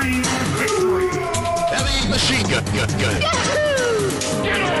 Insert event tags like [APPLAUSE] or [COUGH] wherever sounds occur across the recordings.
Victory! Heavy machine gun, gun, gun. Get over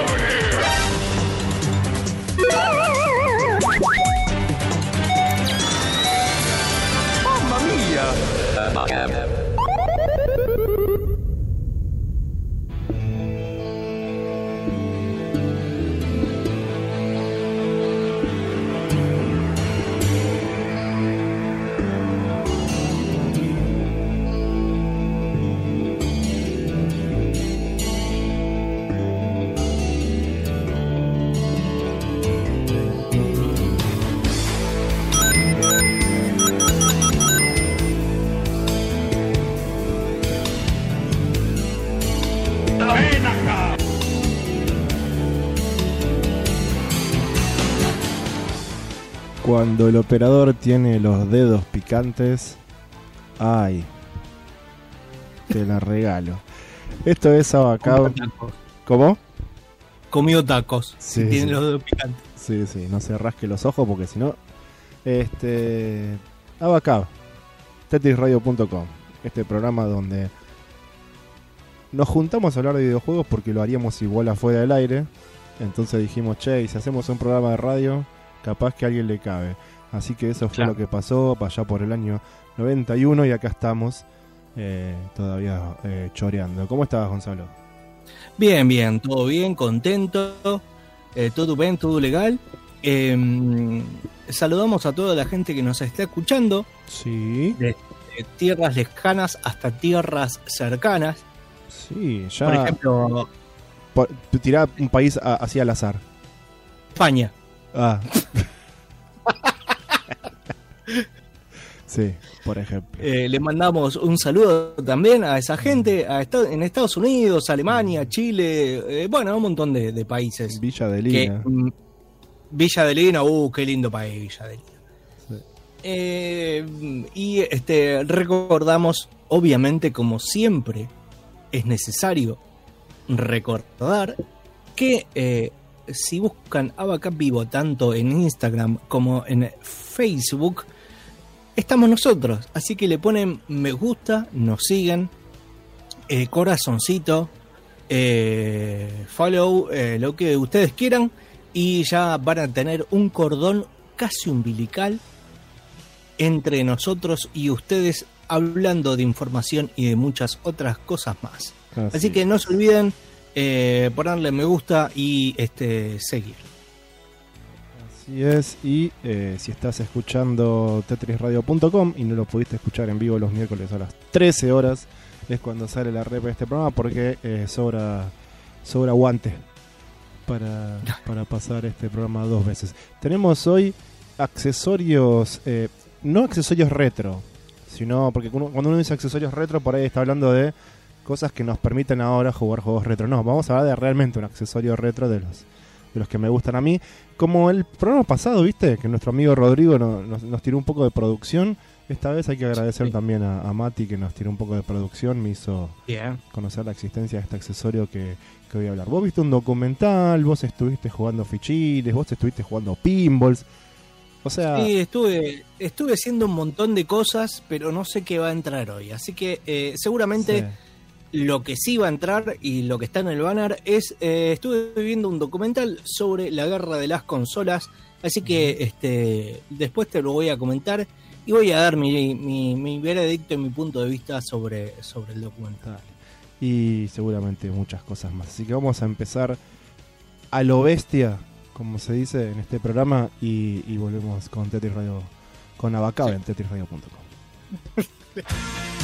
Cuando el operador tiene los dedos picantes, ay, te la regalo. Esto es Abacab. Tacos. ¿Cómo? Comió tacos. Sí, Tiene sí. los dedos picantes. Sí, sí, no se rasque los ojos porque si no. Este. Abacab. Tetrisradio.com. Este programa donde nos juntamos a hablar de videojuegos porque lo haríamos igual afuera del aire. Entonces dijimos, che, y si hacemos un programa de radio, capaz que a alguien le cabe. Así que eso fue Claro. lo que pasó allá por el año 91 y acá estamos eh, todavía eh, choreando. ¿Cómo estabas, Gonzalo? Bien, bien, todo bien, contento, eh, todo bien, todo legal. Eh, saludamos a toda la gente que nos está escuchando, Sí, de tierras lejanas hasta tierras cercanas. sí, ya. Por ejemplo, por- tirá un país a- así al azar. España. Ah. [LAUGHS] sí, por ejemplo. Eh, le mandamos un saludo también a esa gente a en Estados Unidos, Alemania, Chile, eh, bueno, un montón de, de países. Villa de que, Lina. mm, Villa de Lina, uh, qué lindo país, Villa de Lina. Sí. Eh, y este recordamos, obviamente, como siempre, es necesario recordar que si buscan Abacap Vivo tanto en Instagram como en Facebook, estamos nosotros. Así que le ponen me gusta, nos siguen, eh, corazoncito, eh, follow, eh, lo que ustedes quieran. Y ya van a tener un cordón casi umbilical entre nosotros y ustedes hablando de información y de muchas otras cosas más. Así que no se olviden eh, ponerle me gusta y este seguir. Así es, y eh, si estás escuchando tetrisradio.com y no lo pudiste escuchar en vivo los miércoles a las 13 horas, es cuando sale la rep de este programa porque eh, sobra, sobra guante para, [LAUGHS] para pasar este programa dos veces. Tenemos hoy accesorios, eh, no accesorios retro, sino porque cuando uno dice accesorios retro, por ahí está hablando de cosas que nos permiten ahora jugar juegos retro. No, vamos a hablar de realmente un accesorio retro de los, de los que me gustan a mí. Como el programa pasado, viste, que nuestro amigo Rodrigo no- nos, nos tiró un poco de producción. Esta vez hay que agradecer Sí. también a, a Mati que nos tiró un poco de producción, me hizo conocer la existencia de este accesorio que, que voy a hablar. Vos viste un documental, vos estuviste jugando fichiles, vos estuviste jugando pinballs. O sea, Sí, estuve, estuve haciendo un montón de cosas, pero no sé qué va a entrar hoy. Así que eh, seguramente sí. Lo que sí va a entrar y lo que está en el banner es, eh, estuve viendo un documental sobre la guerra de las consolas, así que este después te lo voy a comentar y voy a dar mi, mi, mi veredicto y mi punto de vista sobre, sobre el documental. y seguramente muchas cosas más. Así que vamos a empezar a lo bestia, como se dice en este programa, y, y volvemos con Tetris Radio, con Abacab en tetrisradio.com. [LAUGHS]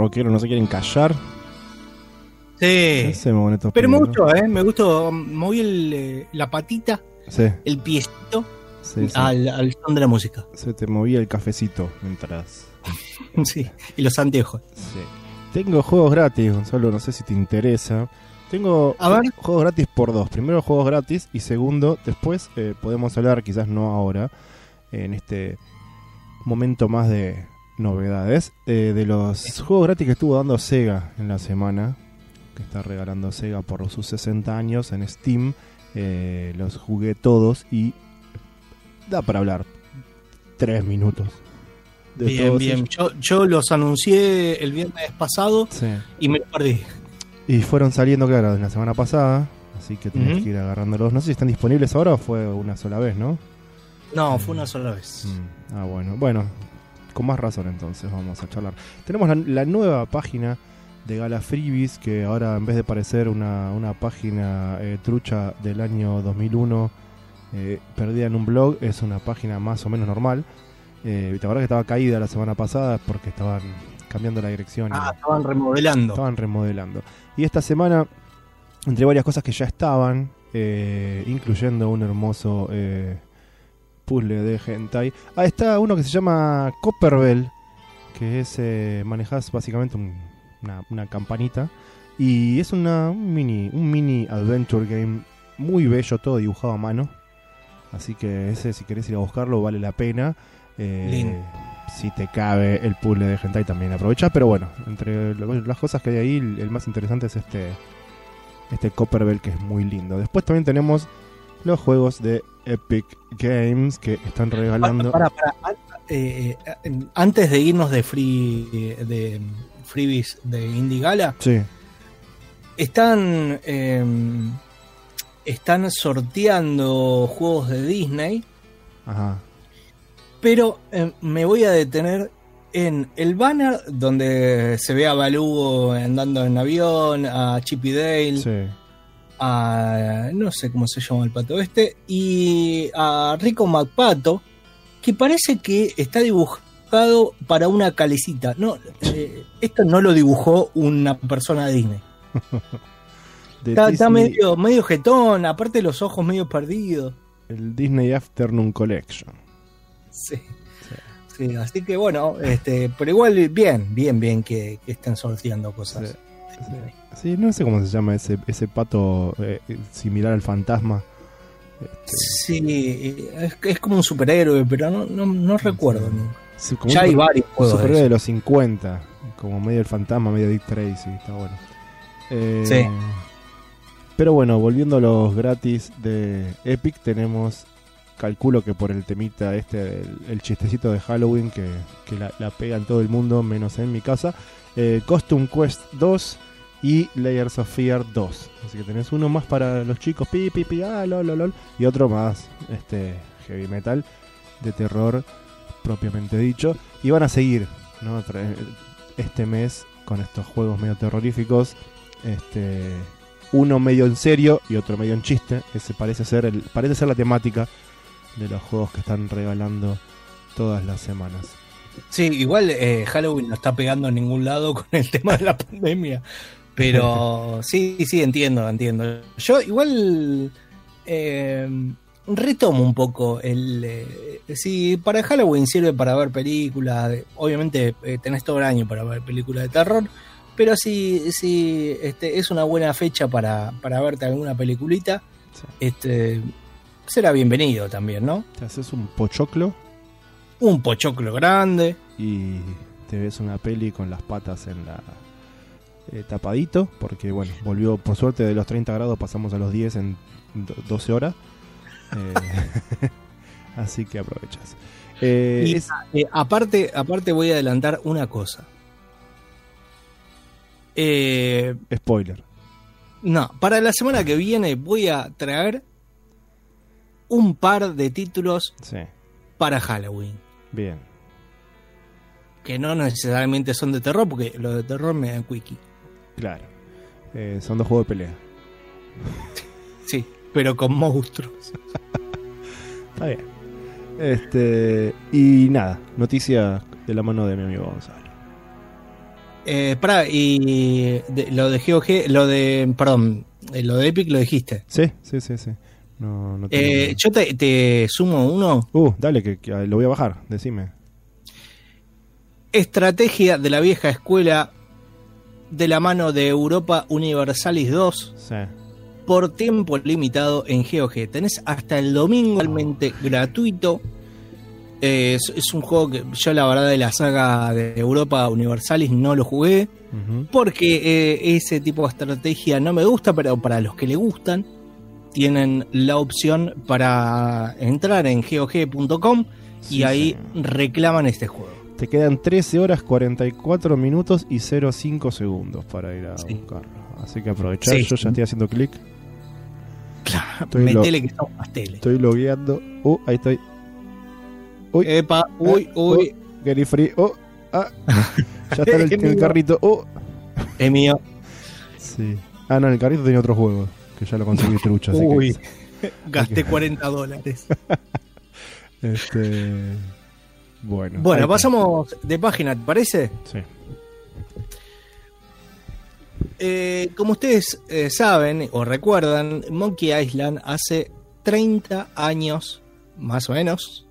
rockeros, no se quieren callar. Sí. Pero me gustó, ¿eh? Me gustó. Moví el, eh, la patita. Sí, el piecito sí, sí. al, al son de la música. Se te movía el cafecito mientras. [LAUGHS] Sí. Y los anteojos. Sí. Tengo juegos gratis, Gonzalo, no sé si te interesa. Tengo A ver. juegos gratis por dos. Primero juegos gratis y segundo, después eh, podemos hablar, quizás no ahora, en este momento más de novedades, eh, de los juegos gratis que estuvo dando Sega en la semana, que está regalando Sega por sus 60 años en Steam. Eh, los jugué todos y da para hablar tres minutos. de Bien, bien. ellos. Yo, yo los anuncié el viernes pasado Sí. y me lo perdí. Y fueron saliendo, claro, de la semana pasada. Así que tenés que ir agarrándolos. No sé si están disponibles ahora o fue una sola vez, ¿no? No, fue una sola vez. Mm, Ah, bueno. Bueno, con más razón entonces vamos a charlar. Tenemos la, la nueva página de Gala Freebies, que ahora en vez de parecer una, una página eh, trucha del año 2001, eh, perdida en un blog, es una página más o menos normal. Eh, ¿Te acuerdas que estaba caída la semana pasada porque estaban cambiando la dirección? y- Ah, estaban remodelando. estaban remodelando. Y esta semana, entre varias cosas que ya estaban, eh, incluyendo un hermoso eh, puzzle de hentai, ah, está uno que se llama Copperbell, que es eh, manejas básicamente un- una, una campanita y es una, un mini un mini adventure game muy bello, todo dibujado a mano. Así que ese, si querés ir a buscarlo, vale la pena. Eh, si te cabe el puzzle de hentai también aprovecha pero bueno entre las cosas que hay ahí el más interesante es este este Copperbell que es muy lindo después también tenemos los juegos de Epic Games que están regalando. Para, para, para. Eh, eh, antes de irnos de free de freebies de Indie Gala, sí. están eh, están sorteando juegos de Disney, ajá. Pero eh, me voy a detener en el banner donde se ve a Balú andando en avión, a Chip y Dale, sí a no sé cómo se llama el pato este y a Rico McPato que parece que está dibujado para una calecita no eh, esto no lo dibujó una persona de Disney [LAUGHS] de está, medio medio jetón aparte los ojos medio perdidos el Disney Afternoon Collection sí. Sí, así que bueno, este, pero igual bien, bien, bien que, que estén sorteando cosas. Sí. Sí. Sí, no sé cómo se llama ese, ese pato eh, similar al fantasma. Este, Sí, es, es como un superhéroe, pero no, no, no recuerdo. nunca. sí, como Ya un hay varios juegos. superhéroe de los 50, como medio el fantasma, medio Dick Tracy, está bueno. Eh, Sí. Pero bueno, volviendo a los gratis de Epic, tenemos, calculo que por el temita este, el, el chistecito de Halloween que, que la, la pega en todo el mundo, menos en mi casa, eh, Costume Quest 2 y Layers of Fear 2. Así que tenés uno más para los chicos, pi, pi, ah, lol, y otro más, este, heavy metal, de terror propiamente dicho. Y van a seguir, ¿no? Tra- Este mes con estos juegos medio terroríficos. Este, uno medio en serio y otro medio en chiste. Ese parece ser el, parece ser la temática de los juegos que están regalando todas las semanas. Sí, igual eh, Halloween no está pegando en ningún lado [LAUGHS] con el tema de la pandemia. Pero [LAUGHS] sí, sí, entiendo, entiendo. Yo igual eh, retomo un poco el... eh, si para Halloween sirve para ver películas, de- obviamente eh, tenés todo el año para ver películas de terror, pero si, si este, es una buena fecha para, para verte alguna peliculita, Sí. este, será bienvenido también, ¿no? Te haces un pochoclo Un pochoclo grande. y te ves una peli con las patas en la eh, tapadito, porque bueno, volvió por suerte de los 30 grados pasamos a los 10 en do- 12 horas. Eh, [LAUGHS] así que aprovechas. Eh, Y, es- aparte, aparte voy a adelantar una cosa. Spoiler. no, para la semana que viene voy a traer un par de títulos Sí, para Halloween. bien. Que no necesariamente son de terror, porque los de terror me dan quickie. Claro. Eh, son dos juegos de pelea. [LAUGHS] Sí, pero con monstruos. [LAUGHS] Está bien. Este, y nada, noticia de la mano de mi amigo Gonzalo. Eh, pará, y de- lo de GOG, lo de, perdón, eh, lo de Epic lo dijiste. Sí, sí, sí, sí. No, no Eh, yo te, te sumo uno. Uh, dale, que, que lo voy a bajar, decime. Estrategia de la vieja escuela de la mano de Europa Universalis 2 Sí. por tiempo limitado en GOG. Tenés hasta el domingo realmente gratuito. Eh, es, es un juego que yo la verdad de la saga de Europa Universalis no lo jugué porque eh, ese tipo de estrategia no me gusta, pero para los que le gustan tienen la opción para entrar en gog.com y Sí, ahí sí. reclaman este juego. Te quedan 13 horas 44 minutos y 05 segundos para ir a Sí. buscarlo. Así que aprovechar, Sí. yo ya estoy haciendo clic, Claro, Estoy metele que son pasteles. estoy logueando. Uh, ahí estoy. Uy, Epa, uy, Eh, uy, Getty free. Oh, ah. [LAUGHS] ya está en el, el carrito. Oh. es mío. Sí. Ah, no, el carrito tenía otro juego. Que ya lo conseguí [LAUGHS] trucho. Así Uy, [LAUGHS] que, gasté 40 dólares. este, bueno. Bueno, pasamos de página, ¿te parece? Sí. Eh, como ustedes eh, saben o recuerdan, Monkey Island hace 30 años, más o menos,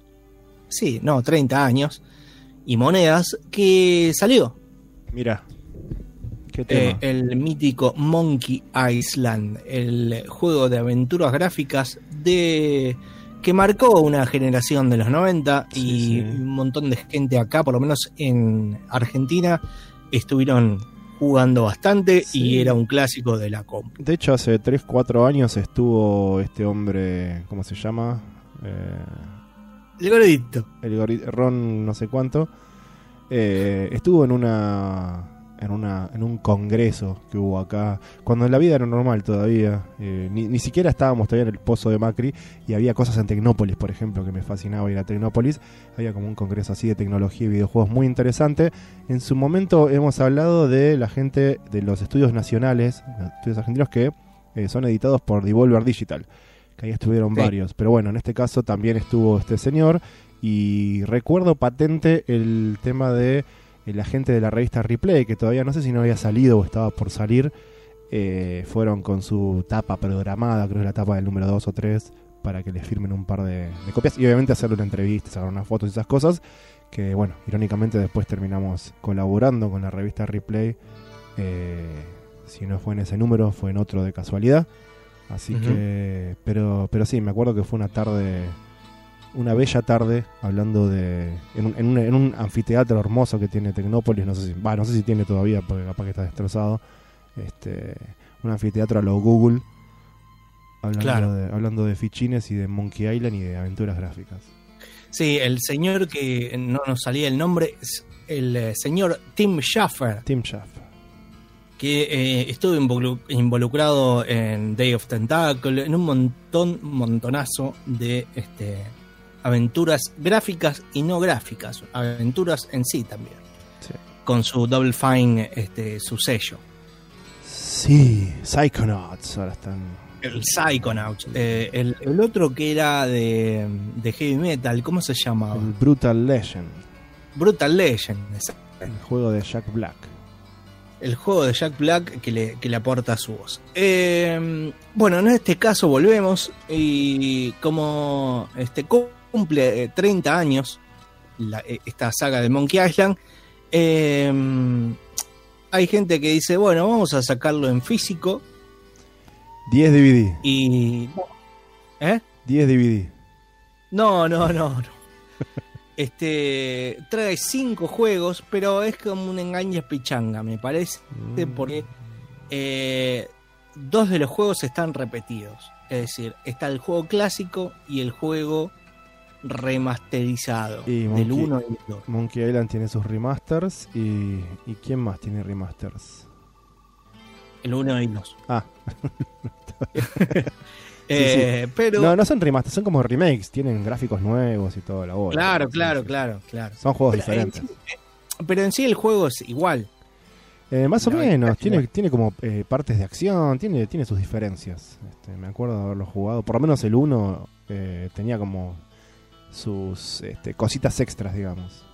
sí, no, 30 años, y monedas, que salió Mira. Qué eh, tema. el mítico Monkey Island, el juego de aventuras gráficas de que marcó una generación de los 90 y Sí, un montón de gente acá, por lo menos en Argentina, estuvieron jugando bastante Sí. y era un clásico de la comp. De hecho, hace 3, 4 años estuvo este hombre, ¿cómo se llama? Eh, El gordito. el gori- Ron no sé cuánto. eh, estuvo en una, en una en un congreso que hubo acá, cuando la vida era normal todavía. eh, ni, ni siquiera estábamos todavía en el pozo de Macri y había cosas en Tecnópolis, por ejemplo, que me fascinaba ir a Tecnópolis. Había como un congreso así de tecnología y videojuegos muy interesante. En su momento hemos hablado de la gente de los estudios nacionales, los estudios argentinos que eh, son editados por Devolver Digital, que ahí estuvieron Sí. varios. Pero bueno, en este caso también estuvo este señor y recuerdo patente el tema de la gente de la revista Replay, que todavía no sé si no había salido o estaba por salir. eh, fueron con su tapa programada, creo que la tapa del número 2 o 3, para que les firmen un par de, de copias y obviamente hacerle una entrevista, sacar unas fotos y esas cosas. Que bueno, irónicamente después terminamos colaborando con la revista Replay. eh, si no fue en ese número, fue en otro de casualidad. Así que, pero, pero sí, me acuerdo que fue una tarde, una bella tarde, hablando de, en un, en un, en un anfiteatro hermoso que tiene Tecnópolis, no sé si, va, no sé si tiene todavía, porque capaz que está destrozado, este, un anfiteatro a lo Google, hablando, Claro. de, hablando de fichines y de Monkey Island y de aventuras gráficas. Sí, el señor que no nos salía el nombre es el eh, señor Tim Schafer, Tim Schaff. que eh, estuvo involu- involucrado en Day of Tentacle, en un montón, montonazo de este, aventuras gráficas y no gráficas, aventuras en sí también, Sí. con su Double Fine, este, su sello. Sí, Psychonauts ahora están. El Psychonauts. Eh, el, el otro que era de, de heavy metal, ¿cómo se llamaba? El Brutal Legend, Brutal Legend. exacto. el juego de Jack Black. El juego de Jack Black que le, que le aporta su voz. Eh, bueno, en este caso volvemos y como este cumple eh, 30 años la- eh, esta saga de Monkey Island, eh, hay gente que dice, bueno, vamos a sacarlo en físico 10 DVD. y... ¿Eh? 10 DVD. No, no, no, no. [LAUGHS] Este trae cinco juegos, pero es como un engaño pichanga, me parece, Mm. porque eh, dos de los juegos están repetidos. Es decir, está el juego clásico y el juego remasterizado Y del Monkey- 1 y el 2. Monkey Island tiene sus remasters y. ¿Y quién más tiene remasters? El 1 y el 2. Ah, [LAUGHS] Eh, Pero, no, no son remasters, son como remakes, tienen gráficos nuevos y todo la bola. claro, claro, sí. claro, claro. Son juegos Pero diferentes. sí- pero en sí el juego es igual. Eh, más o No, menos, tiene, tiene como eh, partes de acción, tiene, tiene sus diferencias. Este, me acuerdo de haberlo jugado, por lo menos el 1 eh, tenía como sus este, cositas extras, digamos.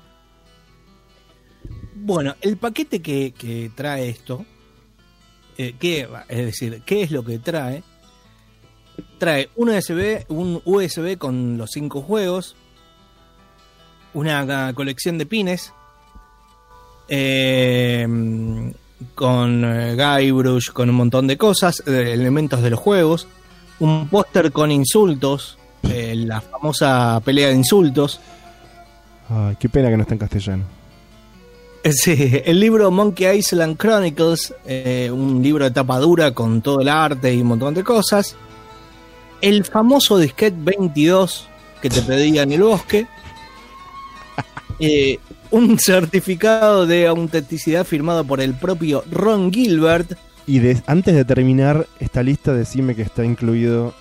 Bueno, el paquete que, que trae esto, eh, ¿qué, es decir, ¿qué es lo que trae? Trae un USB, un USB con los cinco juegos, una colección de pines, eh, con eh, Guybrush, con un montón de cosas, elementos de los juegos, un póster con insultos, eh, la famosa pelea de insultos, Ay, qué pena que no está en castellano. Eh, Sí, el libro Monkey Island Chronicles, eh, un libro de tapa dura con todo el arte y un montón de cosas. El famoso disquete 22 que te pedía en el bosque. [LAUGHS] Eh, un certificado de autenticidad firmado por el propio Ron Gilbert. Y de- antes de terminar esta lista, decime que está incluido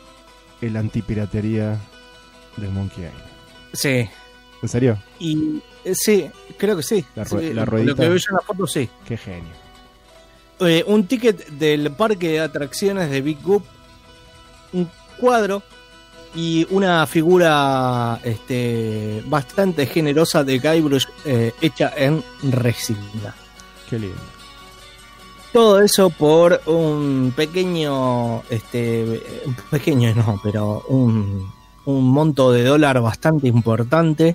el antipiratería del Monkey Island. Sí. ¿En serio? Y eh, sí, creo que sí. La rue- Sí, la Lo ruedita. que veo yo en la foto, sí. Qué genio. Eh, un ticket del parque de atracciones de Big Goop, un cuadro y una figura este, bastante generosa de Guybrush eh, hecha en resina. Qué lindo. Todo eso por un pequeño, este, pequeño no, pero un, monto de dólar bastante importante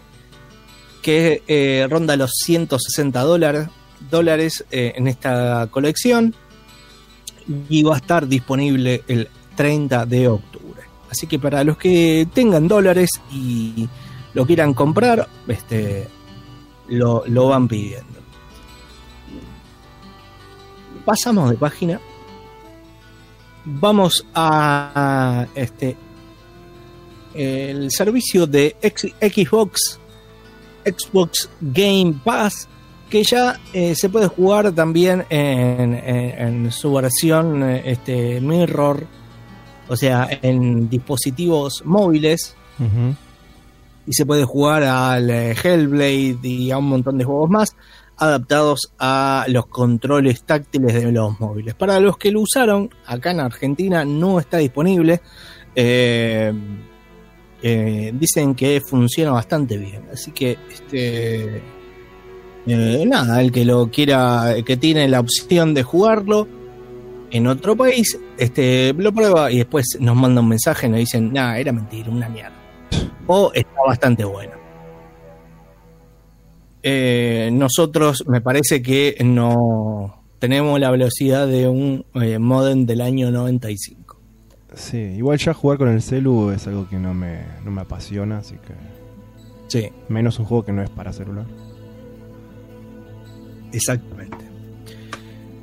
que eh, ronda los 160 dólares, dólares eh, en esta colección y va a estar disponible el 30 de octubre. Así que para los que tengan dólares y lo quieran comprar, este, lo, lo van pidiendo. Pasamos de página. Vamos a este el servicio de Xbox Xbox Game Pass que ya eh, se puede jugar también en, en- en su versión eh, este mirror o sea en dispositivos móviles y se puede jugar al eh, Hellblade y a un montón de juegos más adaptados a los controles táctiles de los móviles. Para los que lo usaron, acá en Argentina no está disponible. Eh, eh, dicen que funciona bastante bien. Así que, este, eh, nada, el que lo quiera, que tiene la opción de jugarlo en otro país, este, lo prueba y después nos manda un mensaje y nos dicen, nada, era mentira, una mierda. O está bastante bueno. Eh, nosotros me parece que no tenemos la velocidad de un eh, modem del año 95. Sí, igual ya jugar con el celu es algo que no me, no me apasiona, así que. Sí, Menos un juego que no es para celular. exactamente.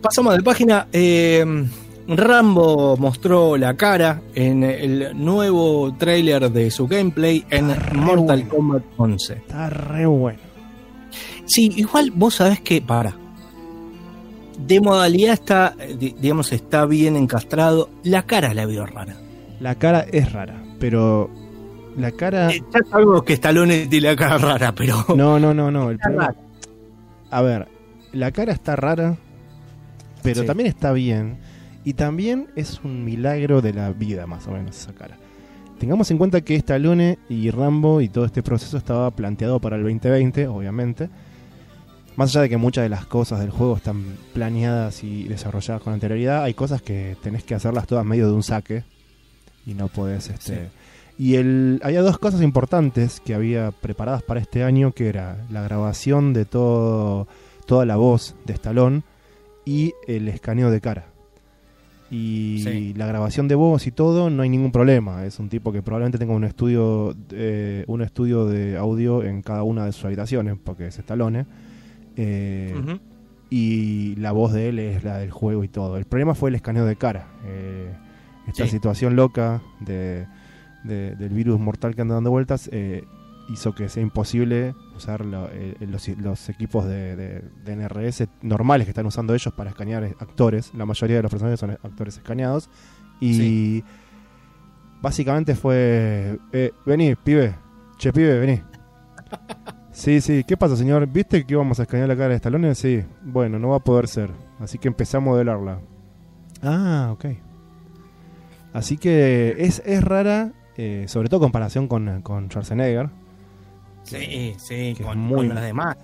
Pasamos de página. eh, Rambo mostró la cara en el nuevo tráiler de su gameplay en Está Mortal bueno. Kombat 11. Está re bueno. Sí, igual vos sabés que, para. De modalidad está, di- digamos, está bien encastrado. La cara la veo rara. La cara es rara, pero. La cara. Eh, Ya sabemos que Stallone tiene la cara rara, pero. [LAUGHS] No, no, no, no. El problema-. A ver, la cara está rara, pero Sí. también está bien. Y también es un milagro de la vida, más o menos, esa cara. Tengamos en cuenta que Stallone y Rambo y todo este proceso estaba planteado para el 2020, obviamente. Más allá de que muchas de las cosas del juego están planeadas y desarrolladas con anterioridad, hay cosas que tenés que hacerlas todas medio de un saque. Y no podés, este... Y el, había dos cosas importantes que había preparadas para este año, que era la grabación de todo, toda la voz de Stallone y el escaneo de cara. Y Sí. la grabación de voz y todo, no hay ningún problema. Es un tipo que probablemente tenga un estudio, eh, un estudio de audio en cada una de sus habitaciones, porque es Stallone. Eh, y la voz de él es la del juego y todo. El problema fue el escaneo de cara. Eh, esta Sí. situación loca de, de- del virus mortal que anda dando vueltas eh, hizo que sea imposible usar lo- eh, los, los equipos de, de- de NRS normales que están usando ellos para escanear actores. La mayoría de los personajes son actores escaneados. Y Sí. básicamente fue... Eh, vení, pibe. Che, pibe, vení. [LAUGHS] Sí, sí. ¿Qué pasa, señor? ¿Viste que íbamos a escanear la cara de Stallone? Sí. Bueno, no va a poder ser. Así que empecé a modelarla. Ah, ok. Así que es, es rara, eh, sobre todo en comparación con, con Schwarzenegger. Sí, sí, con, muy- con las demás.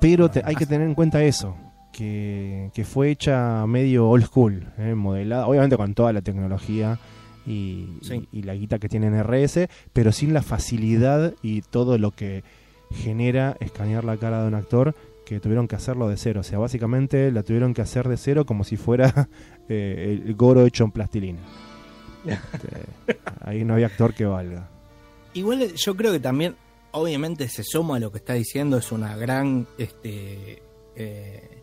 Pero te- hay que tener en cuenta eso, que, que fue hecha medio old school, ¿eh? modelada, obviamente con toda la tecnología y, Sí. y- y la guita que tiene en RS, pero sin la facilidad y todo lo que genera escanear la cara de un actor que tuvieron que hacerlo de cero. O sea, básicamente la tuvieron que hacer de cero como si fuera [LAUGHS] eh, el goro hecho en plastilina. Este, ahí no había actor que valga. Igual yo creo que también, obviamente, se suma a lo que está diciendo, es una gran, este, eh,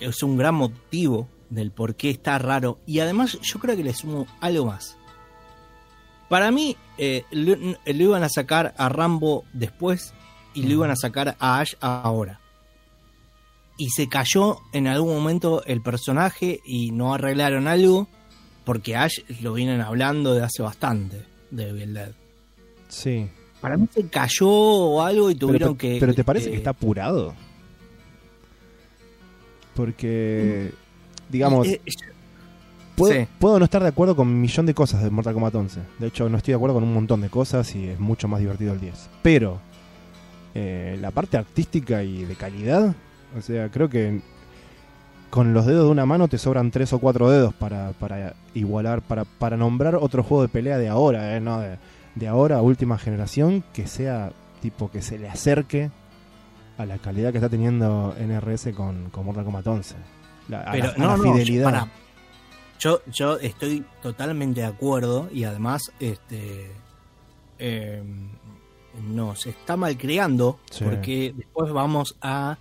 es un gran motivo del por qué está raro. Y además yo creo que le sumo algo más. Para mí, eh, lo, lo iban a sacar a Rambo después y lo iban a sacar a Ash ahora. Y se cayó en algún momento el personaje y no arreglaron algo porque Ash lo vienen hablando de hace bastante de Evil Dead. Sí. Para mí se cayó o algo y tuvieron pero, que. pero ¿te parece eh, que está apurado? Porque, digamos, eh, puedo, sí. puedo no estar de acuerdo con un millón de cosas de Mortal Kombat 11. De hecho, no estoy de acuerdo con un montón de cosas y es mucho más divertido el 10. Pero, eh, la parte artística y de calidad, o sea, creo que con los dedos de una mano te sobran tres o cuatro dedos para, para igualar, para, para nombrar otro juego de pelea de ahora, eh, no de, de ahora, última generación, que sea tipo que se le acerque a la calidad que está teniendo NRS con, con Mortal Kombat 11. La, a Pero la, a no, la no, fidelidad. Yo, yo estoy totalmente de acuerdo y además, este. eh, no, se está malcriando Sí. porque después vamos a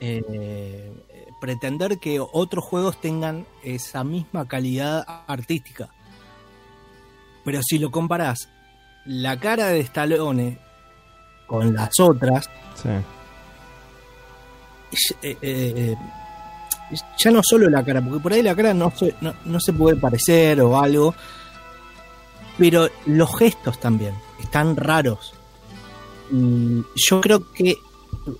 eh, pretender que otros juegos tengan esa misma calidad artística. Pero si lo comparás la cara de Stallone con las otras, Sí. eh, eh, ya no solo la cara, porque por ahí la cara no se, no, no se puede parecer o algo, pero los gestos también están raros. Y yo creo que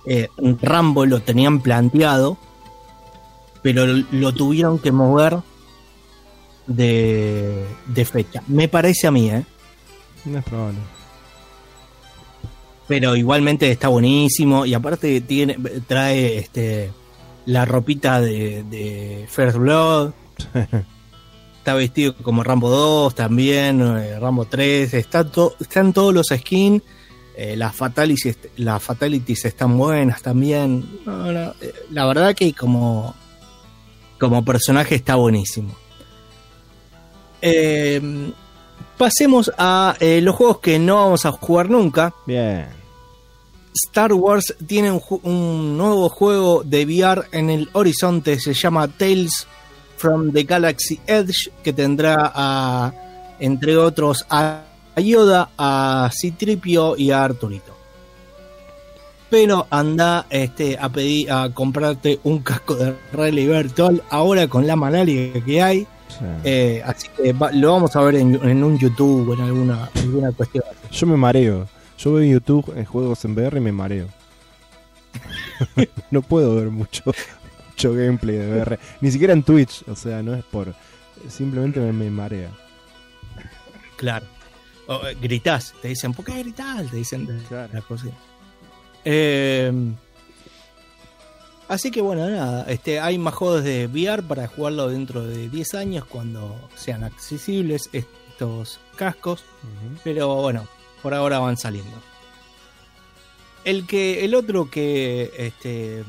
eh, Rambo lo tenían planteado, pero lo tuvieron que mover de, de fecha. Me parece a mí, ¿eh? No es probable. pero igualmente está buenísimo y aparte tiene trae este la ropita de, de First Blood. [LAUGHS] Está vestido como Rambo 2 también eh, Rambo 3 está to- están todos los skins eh, las fatalities las fatalities están buenas también. No, no, eh, la verdad que como como personaje está buenísimo. Eh, pasemos a los juegos que no vamos a jugar nunca. Bien. Star Wars tiene un, nuevo juego de VR en el horizonte, se llama Tales from the Galaxy Edge, que tendrá a, entre otros, a Yoda, a Citripio y a Arturito. Pero anda este, a pedir a comprarte un casco de realidad virtual ahora con la malaria que hay. Sí. eh, así que va- lo vamos a ver en, en un YouTube o en alguna, alguna cuestión. Yo me mareo. Yo veo en YouTube en juegos en VR y me mareo. [LAUGHS] no puedo ver mucho, mucho gameplay de VR. Ni siquiera en Twitch. O sea, no es por. Simplemente me, me marea. Claro. O, eh, gritás, te dicen, ¿por qué gritás? Te dicen Claro. las cosas. Eh, así que bueno, nada, este, hay más juegos de VR para jugarlo dentro de 10 años cuando sean accesibles estos cascos. Pero bueno, por ahora van saliendo. El que. El otro que este,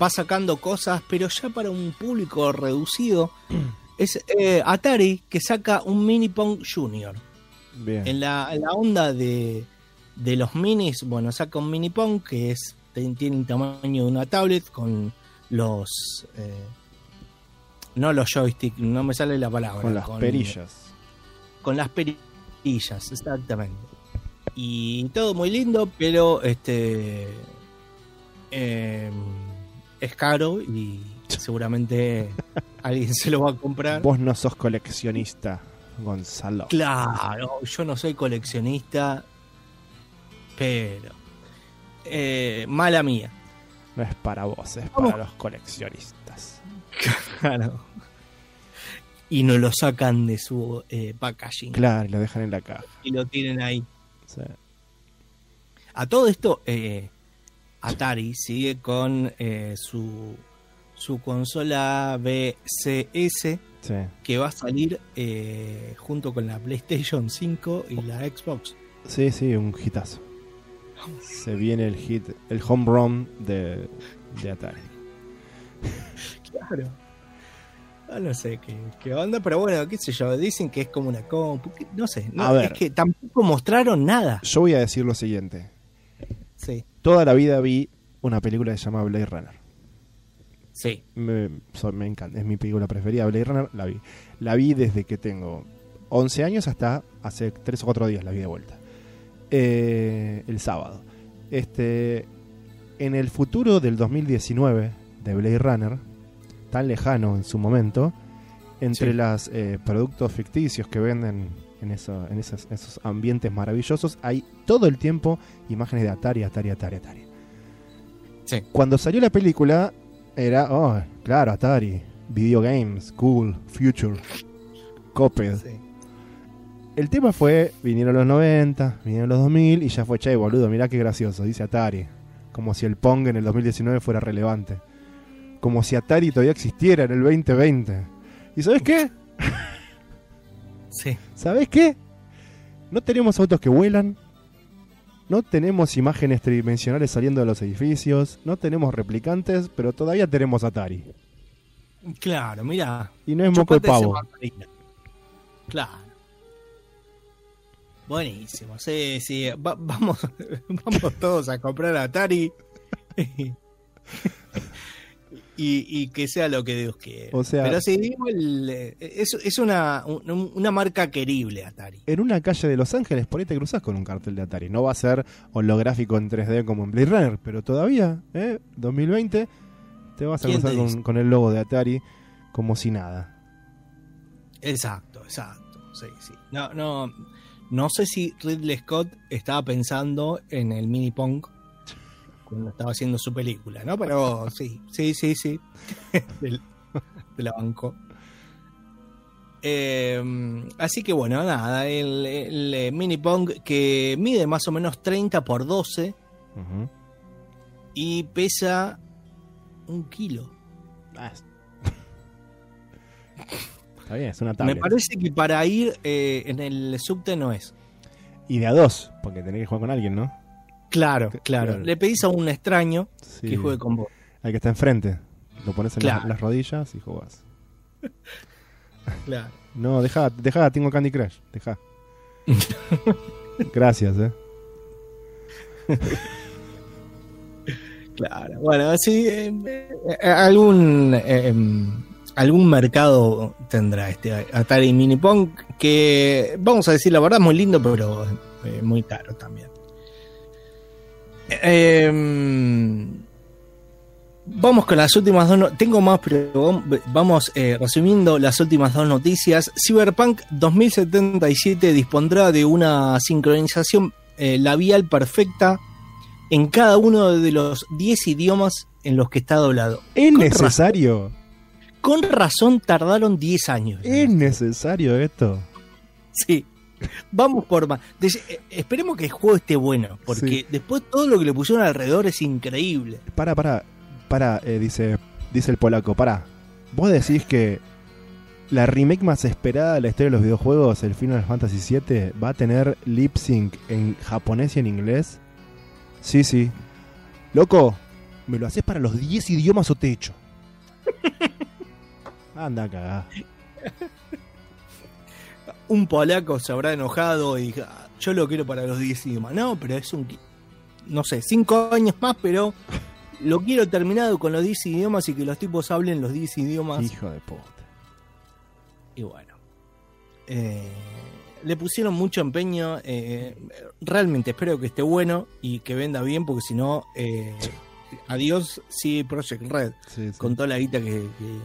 va sacando cosas, pero ya para un público reducido, [CLEARS THROAT] es eh, Atari, que saca un Mini Pong Junior. Bien. En la, en la onda de, de los minis, bueno, saca un mini Pong que es tiene el tamaño de una tablet con los eh, no los joysticks, no me sale la palabra. Con las perillas. Con las perillas, exactamente. Y todo muy lindo, pero este eh, es caro y seguramente [LAUGHS] alguien se lo va a comprar. Vos no sos coleccionista, Gonzalo. Claro, yo no soy coleccionista, pero eh, mala mía. No es para vos, es para los coleccionistas. [LAUGHS] Claro. Y no lo sacan de su eh, packaging Claro, y lo dejan en la caja. y lo tienen ahí. Sí. A todo esto, eh, Atari sigue con eh, su, su consola BCS Sí. que va a salir eh, junto con la PlayStation 5 y la Xbox. Sí, sí, un hitazo. Se viene el hit, el home run de, de Atari. Claro. Ah, no sé qué, qué onda, pero bueno, qué sé yo, dicen que es como una compu, no sé, no, A ver. es que tampoco mostraron nada. Yo voy a decir lo siguiente. Sí, Toda la vida vi una película que se llama Blade Runner. sí, Me, so- me encanta, es mi película preferida. Blade Runner la vi. La vi desde que tengo 11 años hasta hace 3 o 4 días la vi de vuelta. Eh, el sábado. Este, en el futuro del 2019 de Blade Runner, tan lejano en su momento, entre Sí. los productos ficticios que venden en, eso- en esos, esos ambientes maravillosos, hay todo el tiempo imágenes de Atari, Atari, Atari, Atari. sí. Cuando salió la película, era, oh, claro, Atari, video games, cool, future, Coped. sí. El tema fue, vinieron los 90, vinieron los 2000 y ya fue, che, boludo, mirá qué gracioso, dice Atari. Como si el Pong en el 2019 fuera relevante. Como si Atari todavía existiera en el 2020. ¿Y sabes qué? sí. ¿Sabes qué? No tenemos autos que vuelan. No tenemos imágenes tridimensionales saliendo de los edificios. No tenemos replicantes, pero todavía tenemos Atari. Claro, mira. Y no es moco de pavo. Claro. Buenísimo, sí, sí. va- vamos, [LAUGHS] vamos todos a comprar Atari. [LAUGHS] Y, y que sea lo que Dios quiera. O sea- Pero sí, igual, eh, es, es una, un- una marca querible Atari. En una calle de Los Ángeles, por ahí te cruzas con un cartel de Atari. No va a ser holográfico en 3D como en Blade Runner, pero todavía, ¿eh? 2020, te vas a ¿Quién te cruzar con, con el logo de Atari como si nada. Exacto, exacto. Sí, sí. No, no, no sé si Ridley Scott estaba pensando en el mini pong cuando estaba haciendo su película, ¿no? Pero sí, sí, sí, sí. [LAUGHS] De la banco. Eh, así que bueno, nada, el, el, eh, mini pong que mide más o menos 30 por 12 Ujú. y pesa un kilo. Ah, es- [LAUGHS] Está bien, es una tablet. Me parece que para ir eh, en el subte no es. Y de a dos, porque tenés que jugar con alguien, ¿no? Claro, Claro. Le pedís a un extraño Sí. que juegue con vos. Al que está enfrente. Lo pones en las- Claro. las, rodillas y jugás. [LAUGHS] Claro. No, deja, deja, tengo Candy Crush. Deja. [LAUGHS] Gracias, eh. Claro. Bueno, así eh, eh, algún eh, em, algún mercado tendrá este Atari Mini Pong que vamos a decir la verdad muy lindo, pero eh, muy caro también. Em, Vamos con las últimas dos. no- Tengo más, pero vam- vamos eh, resumiendo las últimas dos noticias. Cyberpunk 2077 dispondrá de una sincronización eh, labial perfecta en cada uno de los 10 idiomas en los que está doblado. ¿Es Con necesario? Con razón tardaron 10 años. ¿Es necesario esto? Sí. Vamos por más. Esperemos que el juego esté bueno, porque Sí. después todo lo que le pusieron alrededor es increíble. Para, para, para, eh, dice, dice el polaco, para. ¿Vos decís que la remake más esperada de la historia de los videojuegos, el Final Fantasy VII, va a tener lip sync en japonés y en inglés? Sí, sí. Loco, ¿me lo haces para los 10 idiomas o te echo? [LAUGHS] Anda a cagar. Un polaco se habrá enojado y "Ah, yo lo quiero para los 10 idiomas. No, pero es un... No sé, 5 años más, pero lo quiero terminado con los 10 idiomas y que los tipos hablen los 10 idiomas. Hijo de puta. Y bueno. eh, le pusieron mucho empeño. eh, realmente espero que esté bueno y que venda bien, porque si no, eh, adiós, sí, Project Red, Sí, sí. con toda la guita que, que-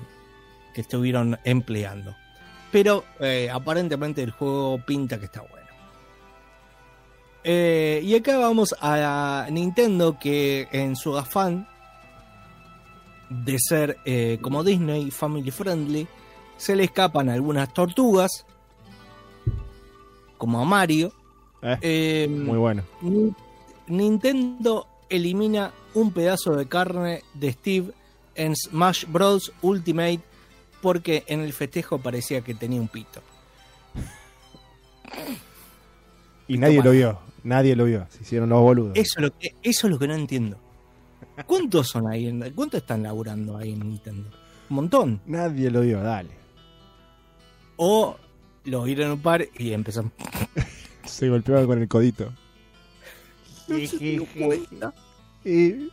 que estuvieron empleando. Pero eh, aparentemente el juego pinta que está bueno. Eh, y acá vamos a Nintendo que en su afán de ser eh, como Disney Family Friendly, se le escapan algunas tortugas, como a Mario. Eh, muy bueno. Ni- Nintendo elimina un pedazo de carne de Steve en Smash Bros. Ultimate porque en el festejo parecía que tenía un pito. Y nadie lo vio. Nadie lo vio. Se hicieron los boludos. Eso es lo que, eso es lo que no entiendo. ¿Cuántos son ahí? en- ¿Cuántos están laburando ahí en Nintendo? Un montón. Nadie lo vio, dale. O lo vieron un par y empezaron. [LAUGHS] Se golpeaba con el codito. No se dio cuenta. Eh,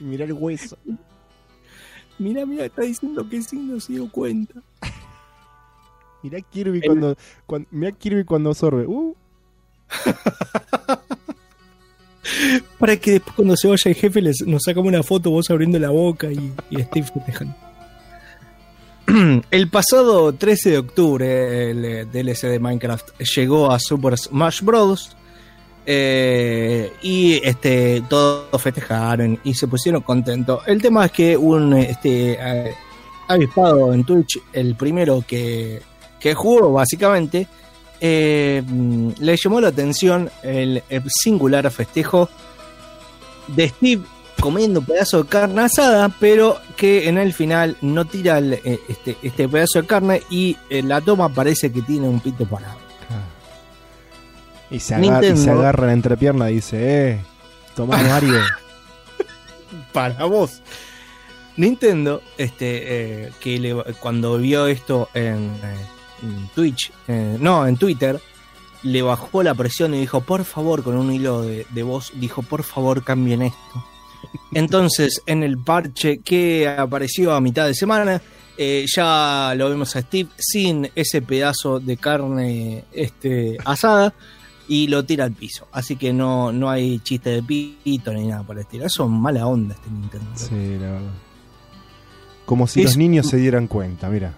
Mirá el hueso. Mira, mira, está diciendo que sí, no se dio cuenta. [LAUGHS] Mirá Kirby El- cuando, cuando. Mirá Kirby cuando absorbe. Uh, [LAUGHS] Para que después cuando se vaya el jefe les, nos sacamos una foto vos abriendo la boca y, y Steve festejando. [CLEARS THROAT] El pasado 13 de octubre el eh, DLC de Minecraft llegó a Super Smash Bros. Eh, y este todos festejaron y se pusieron contentos. El tema es que un este eh, avispado en Twitch, el primero que, que jugó básicamente, eh, le llamó la atención el, singular festejo de Steve comiendo un pedazo de carne asada, pero que en el final no tira eh, este, este pedazo de carne y la toma parece que tiene un pito parado. Y, se agarra, y se agarra la entrepierna y dice: Eh, tomá Mario. [LAUGHS] Para vos. Nintendo, este, eh, que le- cuando vio esto en, eh, en Twitch, eh, no, en Twitter, le bajó la presión y dijo, por favor, con un hilo de, de voz, dijo, por favor, cambien esto. Entonces, en el parche que apareció a mitad de semana, eh, ya lo vemos a Steve sin ese pedazo de carne este, asada y lo tira al piso. Así que no, no hay chiste de pito ni nada por el estilo. Eso es mala onda este Nintendo. Sí, la verdad. Como si Es- los niños se dieran cuenta, mira.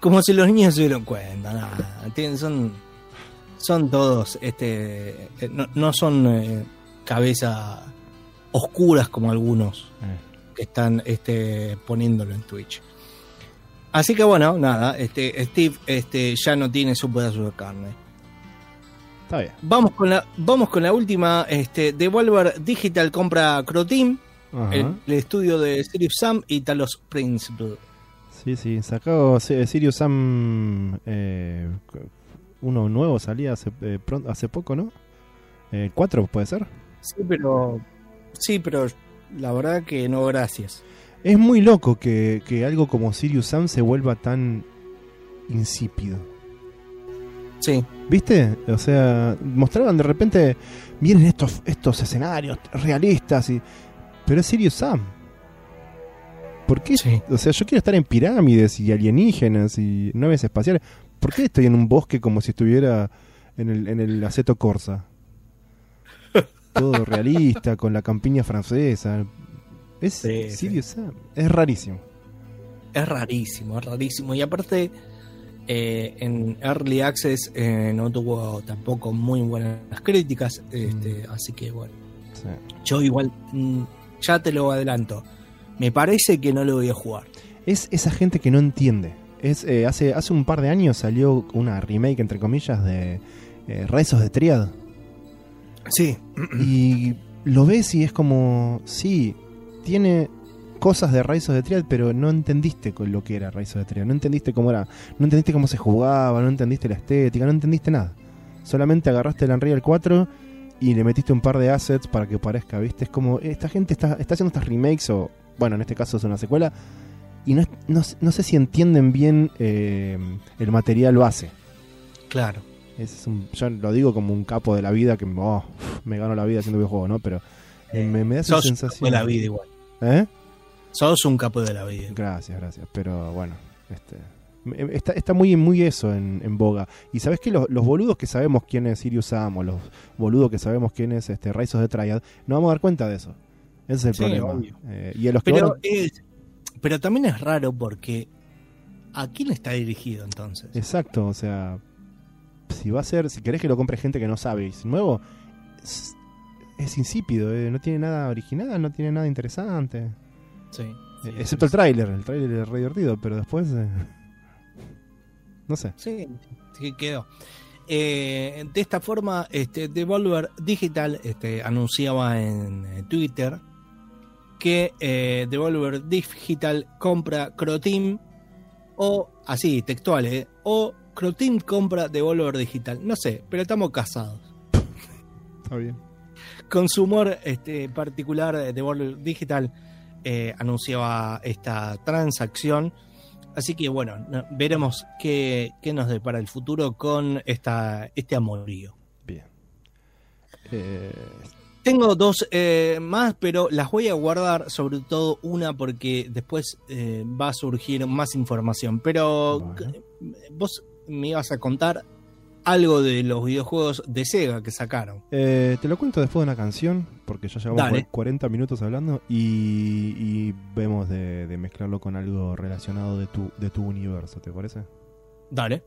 Como si los niños se dieron cuenta, nada. Tienen- son, son todos, este, eh, no, no son eh, cabezas oscuras como algunos Eh, que están este, poniéndolo en Twitch. Así que bueno, nada, este, Steve este, ya no tiene su pedazo de carne. Está bien. Vamos con la, vamos con la última. Este, Devolver Digital compra Croteam, el, el estudio de Sirius Sam y Talos Principle. Sí, sí, sacó Si- Sirius Sam. eh, uno nuevo salía hace, eh, pronto, hace poco, ¿no? Eh, ¿Cuatro puede ser? Sí, pero. Sí, pero la verdad que no, gracias. Es muy loco que, que algo como Sirius Sam se vuelva tan insípido. Sí, ¿Viste? O sea, mostraban de repente, miren estos, estos escenarios realistas, y pero es Sirius Sam. ¿Por qué? sí. O sea, yo quiero estar en pirámides y alienígenas y naves espaciales. ¿Por qué estoy en un bosque como si estuviera en el, en el Aceto Corsa? [LAUGHS] Todo realista, con la campiña francesa. Es Sí, Sirius Sam. Es rarísimo. Es rarísimo, es rarísimo. Y aparte, eh, en Early Access eh, no tuvo tampoco muy buenas críticas. Este, Así que bueno, Sí. yo igual, mm, ya te lo adelanto. Me parece que no lo voy a jugar. Es esa gente que no entiende. Es, eh, hace, hace un par de años salió una remake, entre comillas, de Rezos de Triad. Sí, Y lo ves y es como, sí, tiene cosas de Rise of the Triad, pero no entendiste con lo que era Rise of the Triad. No entendiste cómo era, no entendiste cómo se jugaba, no entendiste la estética, no entendiste nada. Solamente agarraste el Unreal 4 y le metiste un par de assets para que parezca, ¿viste? Es como, esta gente está, está haciendo estas remakes, o bueno, en este caso es una secuela, y no, no, no sé si entienden bien eh, el material base. claro. Ese es un- yo lo digo como un capo de la vida que oh, me gano la vida haciendo videojuegos, ¿no? Pero eh, me, me da esa sensación. de la vida igual. ¿Eh? Sos un capo de la vida. Gracias, gracias. Pero bueno, este, me- está, está muy, muy eso en, en boga. Y sabes que los, los boludos que sabemos quién es Sirius Sam o los boludos que sabemos quién es este Rise of the Triad, no vamos a dar cuenta de eso. Ese es el Sí, problema. Eh, y a los Pero, es, pero también es raro porque ¿a quién está dirigido entonces? Exacto, o sea, si va a ser, si querés que lo compre gente que no sabe y nuevo, es, es insípido, eh, no tiene nada original, no tiene nada interesante. Sí, Eh, sí, excepto el sí. tráiler, el tráiler es re divertido, pero después... eh, [LAUGHS] no sé. Sí, sí quedó. eh, de esta forma, este, Devolver Digital este, anunciaba en eh, Twitter que eh, Devolver Digital compra Croteam o así, textual, ¿eh? o Croteam compra Devolver Digital. No sé, pero estamos casados. Está bien. Con su humor este, particular, Devolver Digital eh, anunciaba esta transacción. Así que bueno, no- veremos qué, qué nos depara el futuro con esta, este amorío. Bien. Eh, Tengo dos eh, más, pero las voy a guardar, sobre todo una porque después eh, va a surgir más información. Pero Bueno. vos me ibas a contar algo de los videojuegos de Sega que sacaron. eh, te lo cuento después de una canción, porque ya llevamos Dale. 40 minutos hablando y, y vemos de, de mezclarlo con algo relacionado de tu, de tu universo, ¿te parece? Dale.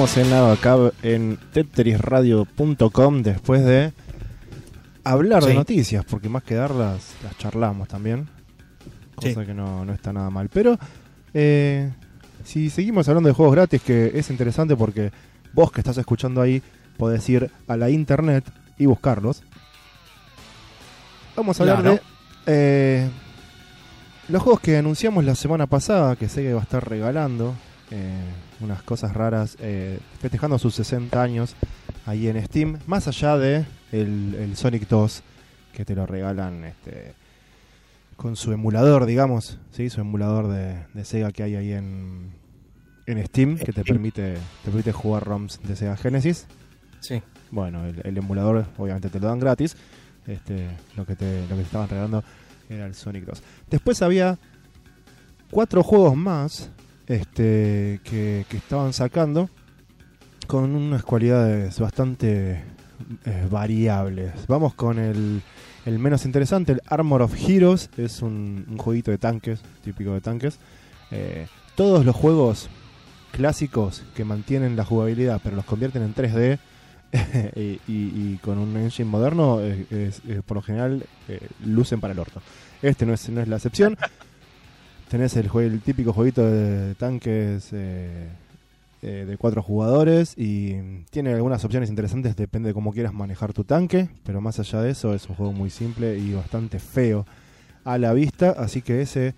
Volvemos en acá en tetrisradio.com después de hablar de noticias, porque más que darlas, las charlamos también. Cosa Sí. que no, no está nada mal. Pero eh, si seguimos hablando de juegos gratis, que es interesante porque vos que estás escuchando ahí podés ir a la internet y buscarlos. Vamos a hablar de eh, los juegos que anunciamos la semana pasada, que sé que va a estar regalando eh, unas cosas raras, eh, festejando sus 60 años ahí en Steam, más allá de el, el Sonic 2, que te lo regalan este, con su emulador, digamos, ¿sí? su emulador de, de Sega que hay ahí en, en Steam, que te permite, te permite jugar ROMs de Sega Genesis. Sí. Bueno, el, el emulador obviamente te lo dan gratis. Este, lo que te, lo que te estaban regalando era el Sonic 2. Después había cuatro juegos más este, que, estaban sacando con unas cualidades bastante eh, variables. Vamos con el, el menos interesante, el Armor of Heroes. Es un, jueguito de tanques, típico de tanques. Eh, todos los juegos clásicos que mantienen la jugabilidad pero los convierten en 3D [LAUGHS] y, con un engine moderno eh, por lo general lucen para el orto. Este no es, no es la excepción. Tenés el, típico jueguito de tanques eh, eh, de cuatro jugadores y tiene algunas opciones interesantes, depende de cómo quieras manejar tu tanque, pero más allá de eso es un juego muy simple y bastante feo a la vista, así que ese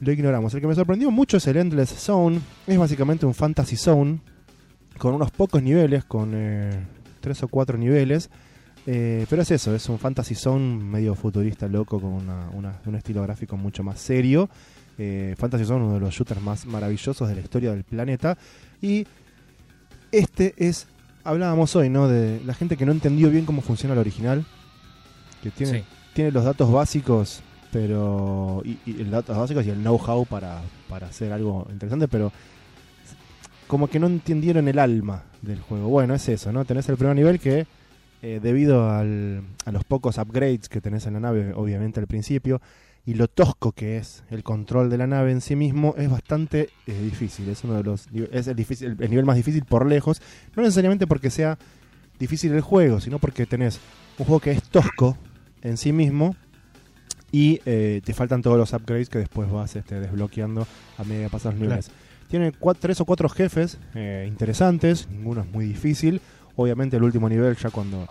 lo ignoramos. El que me sorprendió mucho es el Endless Zone, es básicamente un Fantasy Zone con unos pocos niveles, con eh, tres o cuatro niveles. Eh, pero es eso, es un Fantasy Zone medio futurista, loco, con una- una- un estilo gráfico mucho más serio. Eh, Fantasy Zone, uno de los shooters más maravillosos de la historia del planeta. Y este es, hablábamos hoy, ¿no? De la gente que no entendió bien cómo funciona el original. Que tiene, Sí. tiene los datos básicos, pero. Y, y los datos básicos y el know-how para, para hacer algo interesante, pero. Como que no entendieron el alma del juego. Bueno, es eso, ¿no? Tenés el primer nivel que, eh, debido al- a los pocos upgrades que tenés en la nave, obviamente al principio, y lo tosco que es el control de la nave en sí mismo, es bastante eh, difícil. Es uno de los es el, difícil, el nivel más difícil por lejos. No necesariamente porque sea difícil el juego, sino porque tenés un juego que es tosco en sí mismo y eh, te faltan todos los upgrades que después vas este, desbloqueando a medida que pasas los niveles. Tiene tres o cuatro jefes eh, interesantes, ninguno es muy difícil. Obviamente el último nivel ya cuando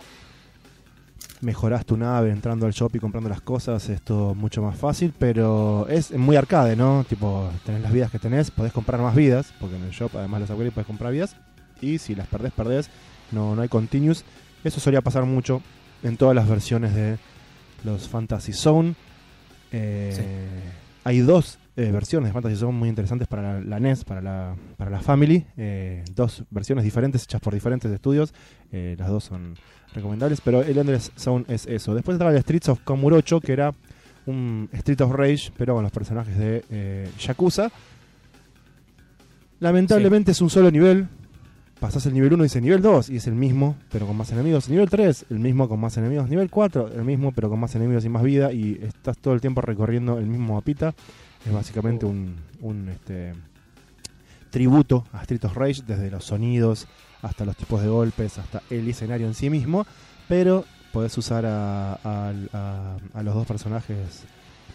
mejorás tu nave entrando al shop y comprando las cosas es todo mucho más fácil, pero es muy arcade, ¿no? Tipo, tenés las vidas que tenés, podés comprar más vidas, porque en el shop además de los upgrades podés comprar vidas, y si las perdés, perdés, no, no hay continuous. Eso solía pasar mucho en todas las versiones de los Fantasy Zone. Eh, Hay dos eh, versiones de Fantasy Zone muy interesantes para la, la NES, para la, para la Family. eh, dos versiones diferentes hechas por diferentes estudios. eh, las dos son recomendables, pero el Endless Zone es eso. Después estaba el Streets of Kamurocho, que era un Street of Rage, pero con los personajes de Yakuza. Lamentablemente es un solo nivel. Pasás el nivel 1 y dice nivel 2 y es el mismo, pero con más enemigos. Nivel 3, el mismo con más enemigos. Nivel 4, el mismo, pero con más enemigos y más vida. Y estás todo el tiempo recorriendo el mismo mapita. Es básicamente un, un, este, tributo a Street of Rage, desde los sonidos hasta los tipos de golpes, hasta el escenario en sí mismo. Pero podés usar a, a- a- a los dos personajes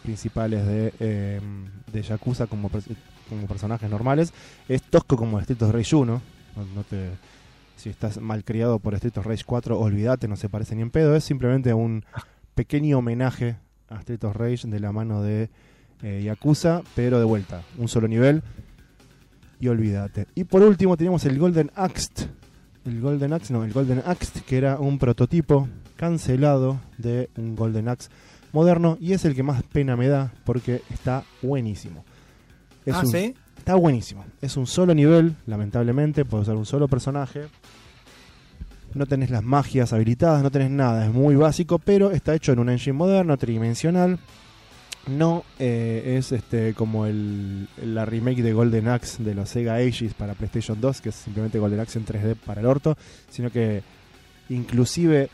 principales de, eh, de Yakuza como, como personajes normales. Es tosco como Street of Rage 1. No, no te, si estás mal criado por Street of Rage 4, olvídate, no se parece ni en pedo. Es simplemente un pequeño homenaje a Street of Rage de la mano de eh, Yakuza, pero de vuelta, un solo nivel y olvídate. Y por último tenemos el Golden Axe. El Golden Axe, no, el Golden Axe, que era un prototipo cancelado de un Golden Axe moderno y es el que más pena me da porque está buenísimo. Es ah, un- ¿sí? Está buenísimo. Es un solo nivel, lamentablemente, puedes usar un solo personaje. No tenés las magias habilitadas, no tenés nada, es muy básico, pero está hecho en un engine moderno, tridimensional. No eh, es este como el, la remake de Golden Axe de los Sega Ages para PlayStation 2, que es simplemente Golden Axe en 3D para el orto, sino que inclusive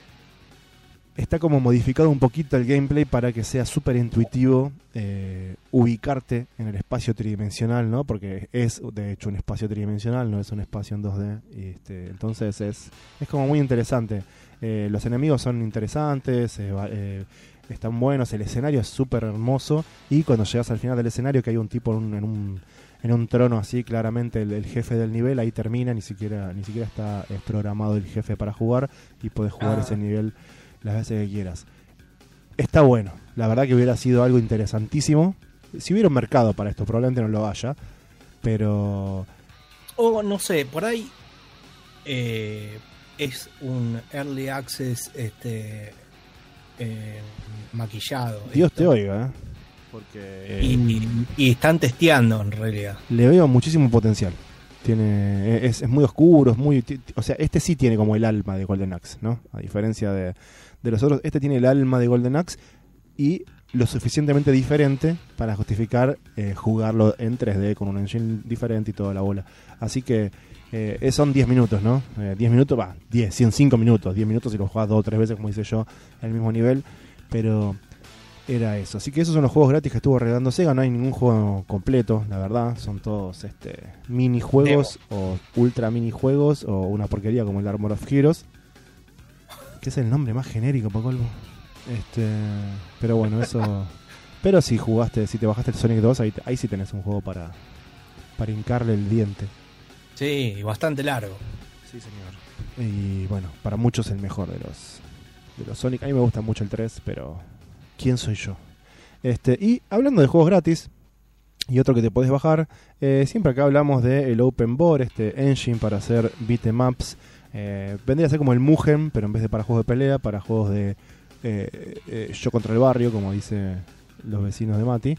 está como modificado un poquito el gameplay para que sea súper intuitivo eh, ubicarte en el espacio tridimensional, ¿no? Porque es de hecho un espacio tridimensional, no es un espacio en 2D. y, este, entonces es, es como muy interesante. Eh, los enemigos son interesantes, están buenos, el escenario es súper hermoso y cuando llegas al final del escenario que hay un tipo en un, en un, en un trono así, claramente el, el jefe del nivel, ahí termina, ni siquiera, ni siquiera está programado el jefe para jugar y puedes jugar Ah. ese nivel las veces que quieras. Está bueno, la verdad que hubiera sido algo interesantísimo. Si hubiera un mercado para esto, probablemente no lo haya, pero O no sé, por ahí eh, es un early access este eh, maquillado. Dios esto. te oiga, ¿eh? porque Y, y están testeando en realidad. le veo muchísimo potencial. Tiene, es, es muy oscuro, es muy, o sea, este sí tiene como el alma de Golden Axe, ¿no? A diferencia de, de los otros, este tiene el alma de Golden Axe y lo suficientemente diferente para justificar eh, jugarlo en 3D con un engine diferente y toda la bola. Así que eh, eh, son 10 minutos, ¿no? Eh, 10 minutos, va, 10, 105 minutos, 10 minutos si lo jugás dos o tres veces, como hice yo, al mismo nivel, pero era eso. Así que esos son los juegos gratis que estuvo regalando Sega. No hay ningún juego completo, la verdad. Son todos este minijuegos o ultra minijuegos o una porquería como el Armor of Heroes. Que es el nombre más genérico, por colmo. Este, pero bueno, eso. [LAUGHS] pero si jugaste, si te bajaste el Sonic 2, ahí, ahí sí tenés un juego para, para hincarle el diente. Sí, bastante largo. Sí, señor. Y bueno, para muchos el mejor de los de los Sonic. A mí me gusta mucho el 3, pero ¿quién soy yo? Este, y hablando de juegos gratis y otro que te podés bajar, eh, siempre acá hablamos del el Open Board, este engine para hacer beat'em ups. Eh, vendría a ser como el Mugen, pero en vez de para juegos de pelea, para juegos de eh, eh, yo contra el barrio, como dice los vecinos de Mati.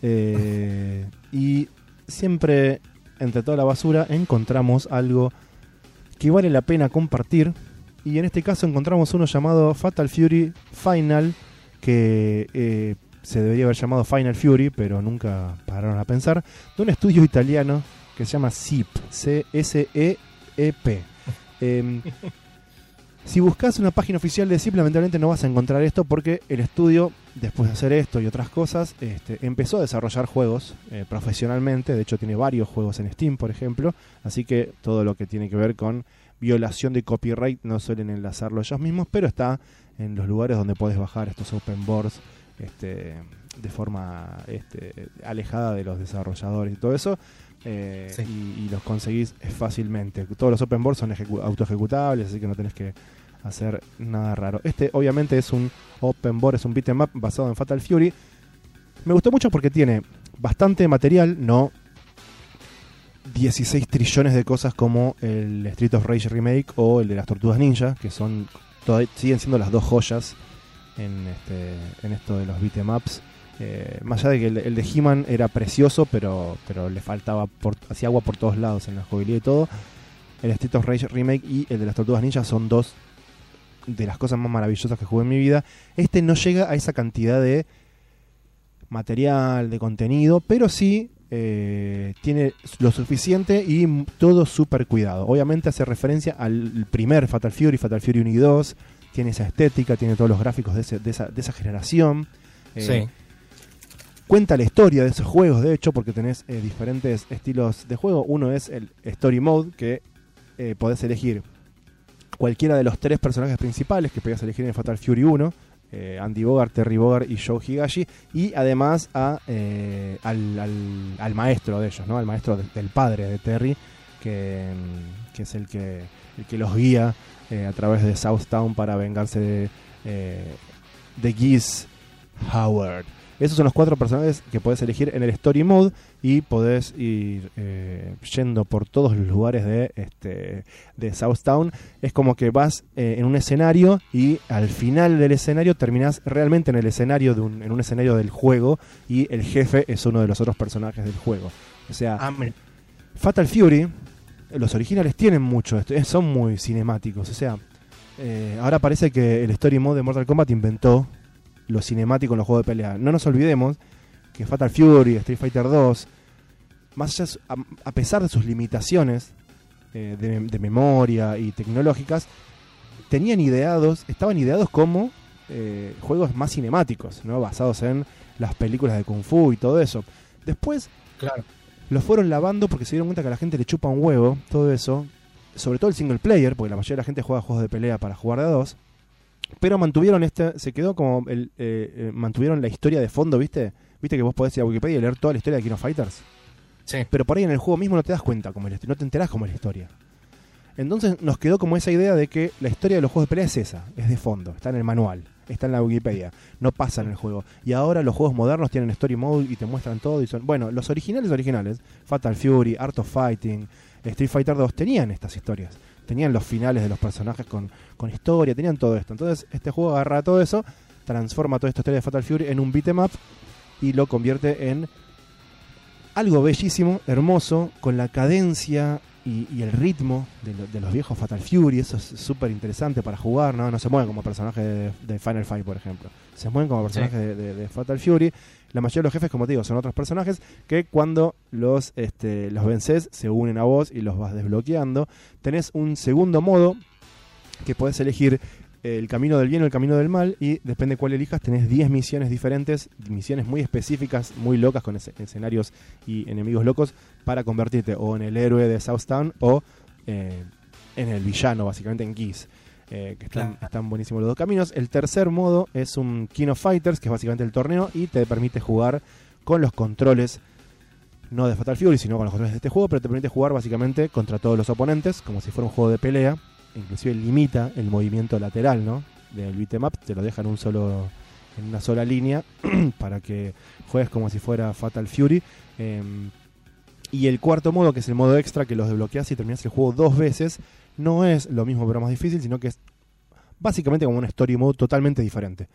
Eh, y siempre entre toda la basura encontramos algo que vale la pena compartir. Y en este caso encontramos uno llamado Fatal Fury Final, que eh, se debería haber llamado Final Fury, pero nunca pararon a pensar, de un estudio italiano que se llama SEEP, C-S-E-E-P. [LAUGHS] Em, si buscas una página oficial de SEEP, lamentablemente no vas a encontrar esto porque el estudio, después de hacer esto y otras cosas, este, empezó a desarrollar juegos eh, profesionalmente. De hecho, tiene varios juegos en Steam, por ejemplo. Así que todo lo que tiene que ver con violación de copyright no suelen enlazarlo ellos mismos, pero está en los lugares donde puedes bajar estos open boards este, de forma este, alejada de los desarrolladores y todo eso. eh, Sí. y, y los conseguís fácilmente. Todos los open boards son ejecu- autoejecutables, así que no tenés que hacer nada raro. Este obviamente es un open board, es un beat'em up basado en Fatal Fury. Me gustó mucho porque tiene bastante material, no 16 trillones de cosas como el Street of Rage Remake o el de las Tortugas Ninja, que son todavía, siguen siendo las dos joyas en, este, en esto de los beat'em ups. Eh, más allá de que el, de He-Man era precioso, pero, pero le faltaba, hacía agua por todos lados en la jugabilidad y todo. El Street of Rage Remake y el de las Tortugas Ninja son dos de las cosas más maravillosas que jugué en mi vida. Este no llega a esa cantidad de material, de contenido, pero sí eh, tiene lo suficiente y todo súper cuidado. Obviamente hace referencia al primer Fatal Fury, Fatal Fury 1 y 2. Tiene esa estética, tiene todos los gráficos de, ese- de esa, de esa generación. Eh, Sí. Cuenta la historia de esos juegos, de hecho, porque tenés eh, diferentes estilos de juego. Uno es el Story Mode, que podés elegir cualquiera de los tres personajes principales que podías elegir en Fatal Fury 1. eh, Andy Bogart, Terry Bogart y Joe Higashi. Y además a, eh, al, al- maestro de ellos, ¿no? Al maestro de- del padre de Terry, que, mm, que es el que, el que los guía eh, a través de Southtown para vengarse de, de Geese Howard. Esos son los cuatro personajes que podés elegir en el Story Mode y podés ir eh, yendo por todos los lugares de, este, de Southtown. Es como que vas eh, en un escenario y al final del escenario terminás realmente en el escenario, de un, en un escenario del juego y el jefe es uno de los otros personajes del juego. O sea, Fatal Fury, los originales tienen mucho esto, eh, son muy cinemáticos. O sea, eh, ahora parece que el Story Mode de Mortal Kombat inventó lo cinemático en los juegos de pelea. No nos olvidemos que Fatal Fury, Street Fighter 2, más allá, a, a pesar de sus limitaciones eh, de, de memoria y tecnológicas, tenían ideados, estaban ideados como eh, juegos más cinemáticos, ¿no? Basados en las películas de Kung Fu y todo eso. Después Claro. los fueron lavando porque se dieron cuenta que a la gente le chupa un huevo todo eso. Sobre todo el single player, porque la mayoría de la gente juega juegos de pelea para jugar de a dos. Pero mantuvieron este, se quedó como el, eh, eh, mantuvieron la historia de fondo, ¿viste? ¿Viste que vos podés ir a Wikipedia y leer toda la historia de King of Fighters? Sí. Pero por ahí en el juego mismo no te das cuenta historia, no te enterás cómo es la historia. Entonces nos quedó como esa idea de que la historia de los juegos de pelea es esa, es de fondo, está en el manual, está en la Wikipedia, no pasa en el juego. Y ahora los juegos modernos tienen story mode y te muestran todo y son, bueno, los originales originales, Fatal Fury, Art of Fighting, Street Fighter 2 tenían estas historias, tenían los finales de los personajes con, con historia, tenían todo esto. Entonces este juego agarra todo eso, transforma toda esta historia de Fatal Fury en un beat'em up y lo convierte en algo bellísimo, hermoso, con la cadencia y, y el ritmo de, lo- de los viejos Fatal Fury. Eso es súper interesante para jugar, ¿no? No se mueven como personajes de, de Final Fight, por ejemplo. Se mueven como personajes de Fatal Fury. La mayoría de los jefes, como te digo, son otros personajes que cuando los, este, los vences se unen a vos y los vas desbloqueando. Tenés un segundo modo que podés elegir el camino del bien o el camino del mal y depende cuál elijas tenés 10 misiones diferentes, misiones muy específicas, muy locas con esce- escenarios y enemigos locos para convertirte o en el héroe de Southtown o eh, en el villano, básicamente en Geese. Eh, que están, Claro. están buenísimos los dos caminos. El tercer modo es un King of Fighters, que es básicamente el torneo y te permite jugar con los controles no de Fatal Fury, sino con los controles de este juego, pero te permite jugar básicamente contra todos los oponentes, como si fuera un juego de pelea. Inclusive limita el movimiento lateral, ¿no? Del beat'em up, te lo deja en un solo en una sola línea [CLEARS THROAT] para que juegues como si fuera Fatal Fury. Eh, y el cuarto modo, que es el modo extra, que los desbloqueas y terminas el juego dos veces, no es lo mismo pero más difícil, sino que es básicamente como un story mode totalmente diferente.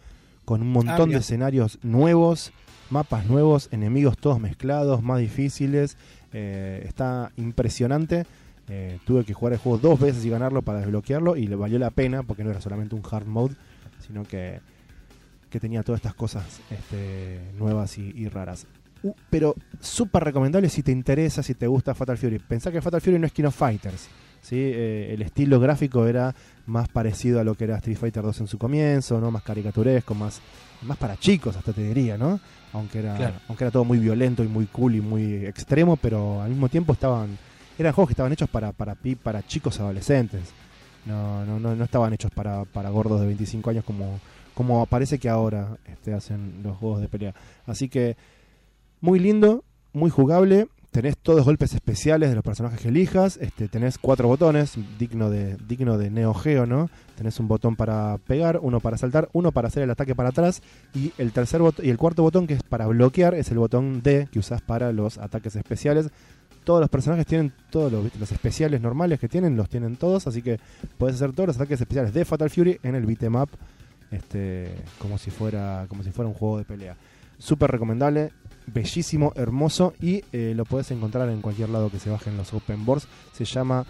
Con un montón de mira. escenarios nuevos, mapas nuevos, enemigos todos mezclados, más difíciles. eh, está impresionante. Eh, tuve que jugar el juego dos veces y ganarlo para desbloquearlo y le valió la pena porque no era solamente un hard mode, sino que, que tenía todas estas cosas este, nuevas y, y raras. Uh, pero súper recomendable si te interesa, si te gusta Fatal Fury. Pensá que Fatal Fury no es King of Fighters. ¿Sí? Eh, el estilo gráfico era más parecido a lo que era Street Fighter 2 en su comienzo, ¿no? más caricaturesco, más, más para chicos, hasta te diría, ¿no? Aunque era, Claro. aunque era todo muy violento y muy cool y muy extremo, pero al mismo tiempo estaban eran juegos que estaban hechos para para para chicos adolescentes. No, no, no, no estaban hechos para, para gordos de 25 años como, como parece que ahora este, hacen los juegos de pelea. Así que muy lindo, muy jugable. Tenés todos golpes especiales de los personajes que elijas. Este, tenés cuatro botones, digno de, digno de Neo Geo, ¿no? Tenés un botón para pegar, uno para saltar, uno para hacer el ataque para atrás. Y el tercer y el cuarto botón, que es para bloquear, es el botón D que usás para los ataques especiales. Todos los personajes tienen todos los, los especiales normales que tienen, los tienen todos, así que puedes hacer todos los ataques especiales de Fatal Fury en el beat'em up, este, como si fuera, como si fuera un juego de pelea. Súper recomendable, bellísimo, hermoso y eh, lo puedes encontrar en cualquier lado que se bajen los open boards. Se llama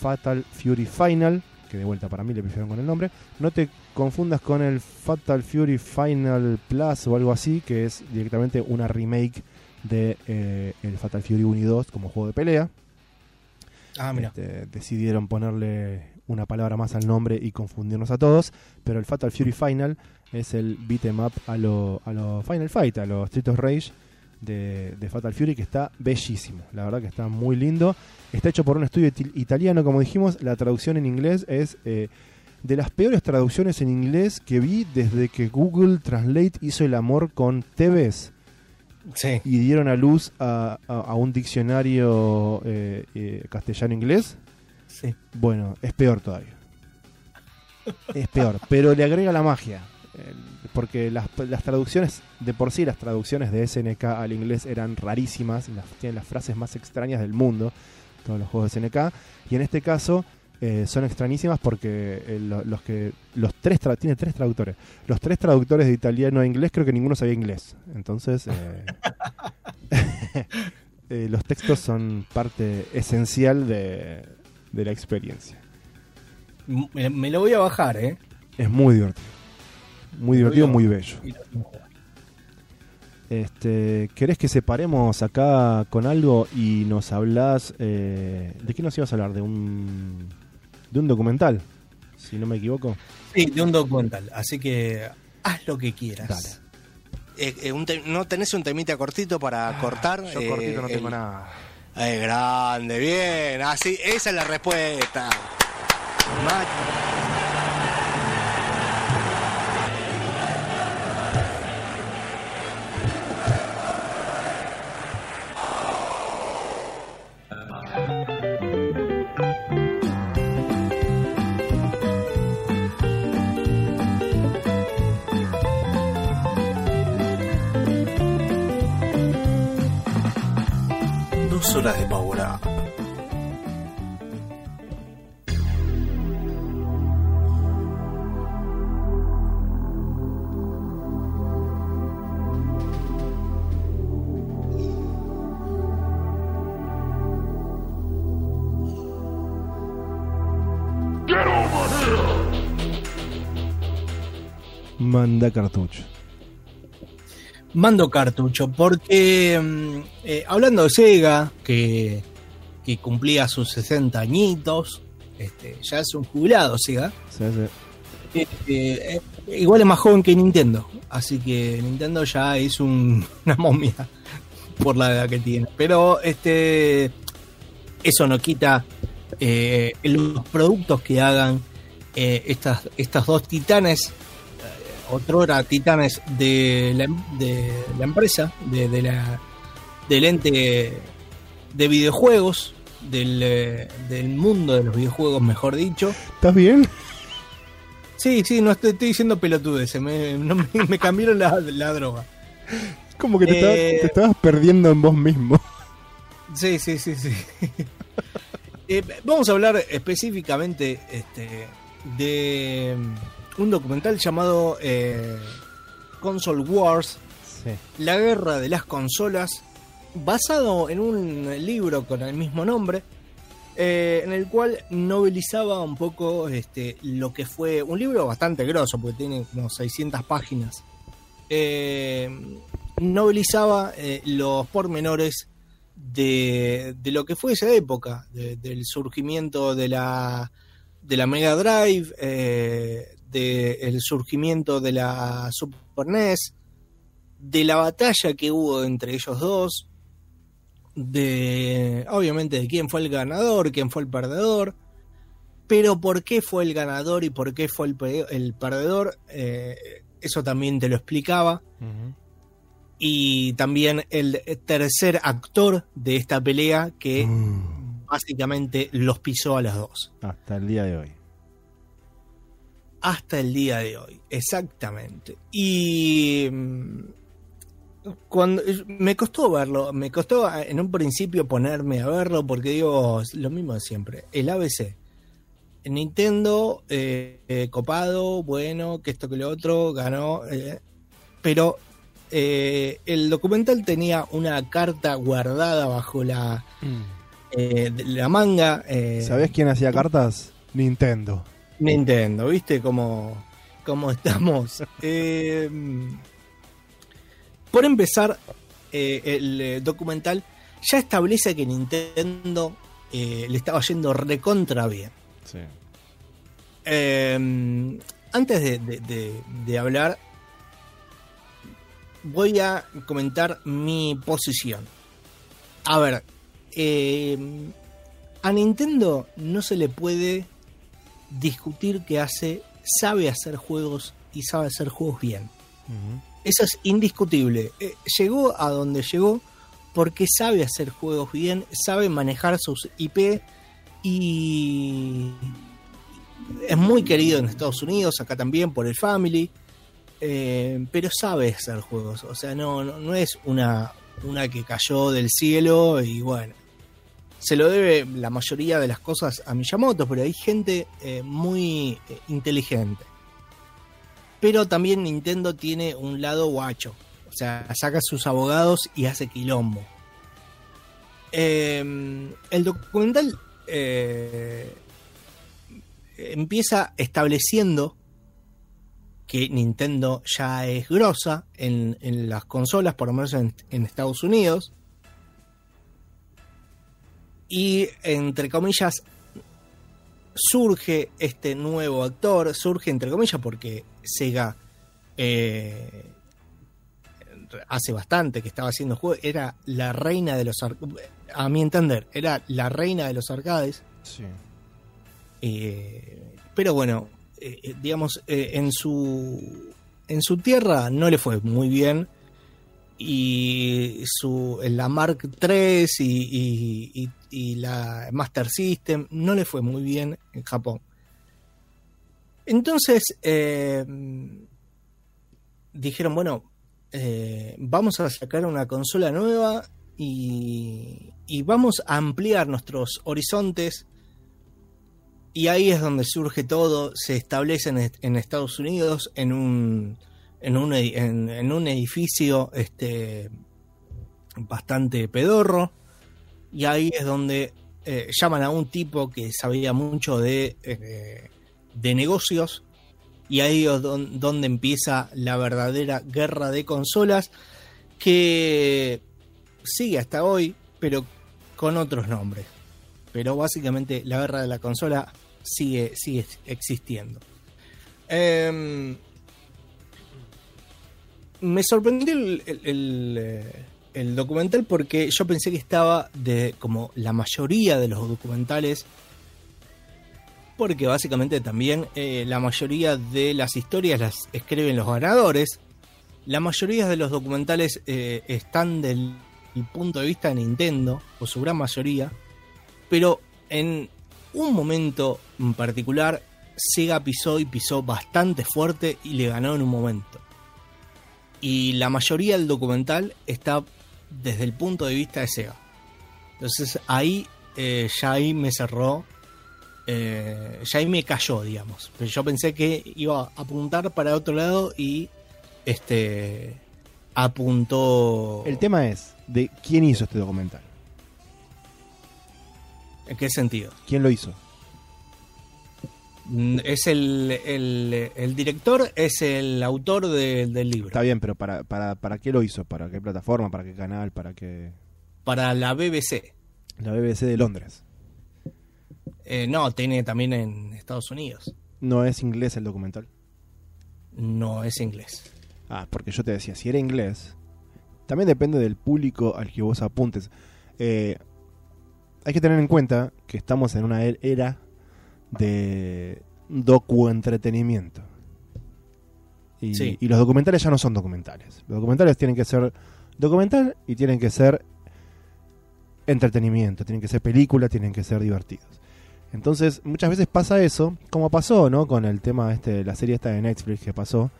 Fatal Fury Final, que de vuelta para mí le pusieron con el nombre. No te confundas con el Fatal Fury Final Plus o algo así, que es directamente una remake de eh, el Fatal Fury 1 y 2 como juego de pelea. Ah, mira. Este, decidieron ponerle una palabra más al nombre y confundirnos a todos, pero el Fatal Fury Final es el beat'em up a lo, a lo Final Fight, a los Street of Rage de, de Fatal Fury, que está bellísimo, la verdad que está muy lindo. Está hecho por un estudio italiano, como dijimos, la traducción en inglés es eh, de las peores traducciones en inglés que vi desde que Google Translate hizo el amor con TVs Sí. y dieron a luz a, a- a un diccionario eh, eh, castellano-inglés, Sí. bueno, es peor todavía. Es peor, pero le agrega la magia. Eh, Porque las, las traducciones, de por sí las traducciones de SNK al inglés eran rarísimas, las, tienen las frases más extrañas del mundo, todos los juegos de SNK, y en este caso eh, son extrañísimas porque eh, lo- los que los tres tra- tiene tres traductores, los tres traductores de italiano a inglés creo que ninguno sabía inglés, entonces eh, [LAUGHS] los textos son parte esencial de, de la experiencia. Me, me lo voy a bajar, ¿eh? Es muy divertido. Muy divertido, muy bello. Este, ¿Querés que separemos acá con algo y nos hablas... eh, ¿De qué nos ibas a hablar? ¿De un, de un documental? si no me equivoco. Sí, de un documental. Así que haz lo que quieras. Dale. Eh, eh, un te- ¿No tenés un temita cortito para cortar? Yo Eh, cortito no tengo el- nada. Grande, bien. Así, esa es la respuesta. Ma- Manda cartucho. Mando cartucho, porque mm, eh, hablando de Sega, que, que cumplía sus 60 añitos, este, ya es un jubilado Sega, Sí, sí. eh, eh, eh, igual es más joven que Nintendo, así que Nintendo ya es un- [LAUGHS] una momia por la edad que tiene. Pero este eso no quita eh, los productos que hagan eh, estas, estas dos titanes, eh, otrora titanes de la, de la empresa, de, de la, del ente de videojuegos, del, eh, del mundo de los videojuegos, mejor dicho. ¿Estás bien? Sí, sí, no estoy, estoy diciendo pelotudes, me, no [LAUGHS] me, me cambiaron la, la droga. Como que te, estabas- Eh, te estabas perdiendo en vos mismo. [LAUGHS] Sí, sí, sí, sí. [LAUGHS] Eh, vamos a hablar específicamente este, de un documental llamado eh, Console Wars, Sí. la guerra de las consolas, basado en un libro con el mismo nombre, eh, en el cual novelizaba un poco este, lo que fue un libro bastante grosso, porque tiene como 600 páginas. Eh, novelizaba eh, los pormenores de, de lo que fue esa época, de- del surgimiento de la, de la Mega Drive, del surgimiento de la Super NES, de la batalla que hubo entre ellos dos, de obviamente de quién fue el ganador, quién fue el perdedor, pero por qué fue el ganador y por qué fue el, el perdedor, eh, eso también te lo explicaba y también el tercer actor de esta pelea que Mm, básicamente los pisó a los dos. hasta el día de hoy. Hasta el día de hoy, exactamente. Y mm, cuando me costó verlo, me costó eh, en un principio ponerme a verlo porque digo lo mismo de siempre, el ABC. Nintendo, eh, eh, copado, bueno, que esto que lo otro, ganó, eh, pero eh, el documental tenía una carta guardada bajo la, eh, de la manga. eh, ¿Sabés quién hacía cartas? Nintendo. Nintendo, ¿viste cómo, cómo [LAUGHS] estamos? Eh, por empezar, eh, el eh, documental ya establece que Nintendo eh, le estaba yendo recontra bien. Sí. Eh, antes de, de- de- de hablar, voy a comentar mi posición. A ver, eh, a Nintendo no se le puede discutir que hace, sabe hacer juegos y sabe hacer juegos bien. Eso es indiscutible. Eh, llegó a donde llegó porque sabe hacer juegos bien, sabe manejar sus IP y es muy querido en Estados Unidos, acá también por el Family, eh, pero sabe hacer juegos. O sea, no, no, no es una, una que cayó del cielo y bueno. Se lo debe la mayoría de las cosas a Miyamoto, pero hay gente eh, muy eh, inteligente. Pero también Nintendo tiene un lado guacho. O sea, saca sus abogados y hace quilombo. Eh, el documental eh, empieza estableciendo que Nintendo ya es grosa en, en las consolas, por lo menos en, en Estados Unidos. Y entre comillas, surge este nuevo actor, surge entre comillas porque Sega eh, hace bastante que estaba haciendo juegos, era la reina de los a mi entender, era la reina de los arcades. Sí. Eh, pero bueno, eh, digamos, en su en su tierra no le fue muy bien y su la Mark III y, la Master System no le fue muy bien en Japón. Entonces eh, dijeron, bueno, eh, vamos a sacar una consola nueva y, y vamos a ampliar nuestros horizontes. Y ahí es donde surge todo, se establece en, est- en Estados Unidos en un, en un, en, un edificio este, bastante pedorro. Y ahí es donde eh, llaman a un tipo que sabía mucho de, eh, de negocios. Y ahí es don- donde empieza la verdadera guerra de consolas que sigue hasta hoy, pero con otros nombres. Pero básicamente la guerra de la consola sigue, sigue existiendo. Em, me sorprendió eh, el documental porque yo pensé que estaba de como la mayoría de los documentales. Porque básicamente también eh, la mayoría de las historias las escriben los ganadores. La mayoría de los documentales eh, están del el punto de vista de Nintendo, o su gran mayoría. Pero en un momento en particular, Sega pisó y pisó bastante fuerte y le ganó en un momento. Y la mayoría del documental está desde el punto de vista de Sega. Entonces ahí eh, ya ahí me cerró. eh, ya ahí me cayó, digamos. Pero yo pensé que iba a apuntar para otro lado y este apuntó. El tema es de quién hizo este documental. ¿En qué sentido? ¿Quién lo hizo? Mm, Es el, el, el director, es el autor de- del libro. Está bien, pero para, para, ¿para qué lo hizo? ¿Para qué plataforma? ¿Para qué canal? ¿Para qué...? Para la BBC. La BBC de Londres. Eh, no, tiene también en Estados Unidos. ¿No es inglés el documental? No es inglés. Ah, porque yo te decía, si era inglés, también depende del público al que vos apuntes. Eh, hay que tener en cuenta que estamos en una e- era de docu-entretenimiento. Y, Sí. y los documentales ya no son documentales. Los documentales tienen que ser documental y tienen que ser entretenimiento, tienen que ser películas, tienen que ser divertidos. Entonces, muchas veces pasa eso, como pasó, ¿no? Con el tema este, la serie esta de Netflix que pasó,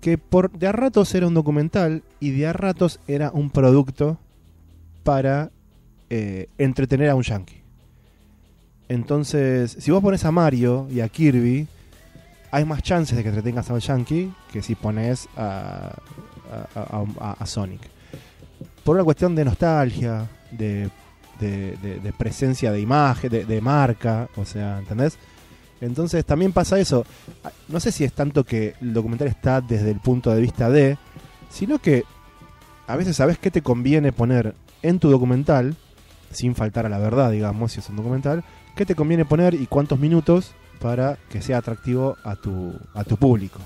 que por de a ratos era un documental y de a ratos era un producto para eh, entretener a un yankee. Entonces, si vos pones a Mario y a Kirby, hay más chances de que entretengas a un yankee que si pones a, a, Sonic. Por una cuestión de nostalgia, de, de- de- presencia de imagen, de, marca, o sea, ¿entendés? Entonces también pasa eso. No sé si es tanto que el documental está desde el punto de vista de, sino que a veces sabes qué te conviene poner en tu documental, sin faltar a la verdad, digamos, si es un documental, qué te conviene poner y cuántos minutos para que sea atractivo a tu, a tu público.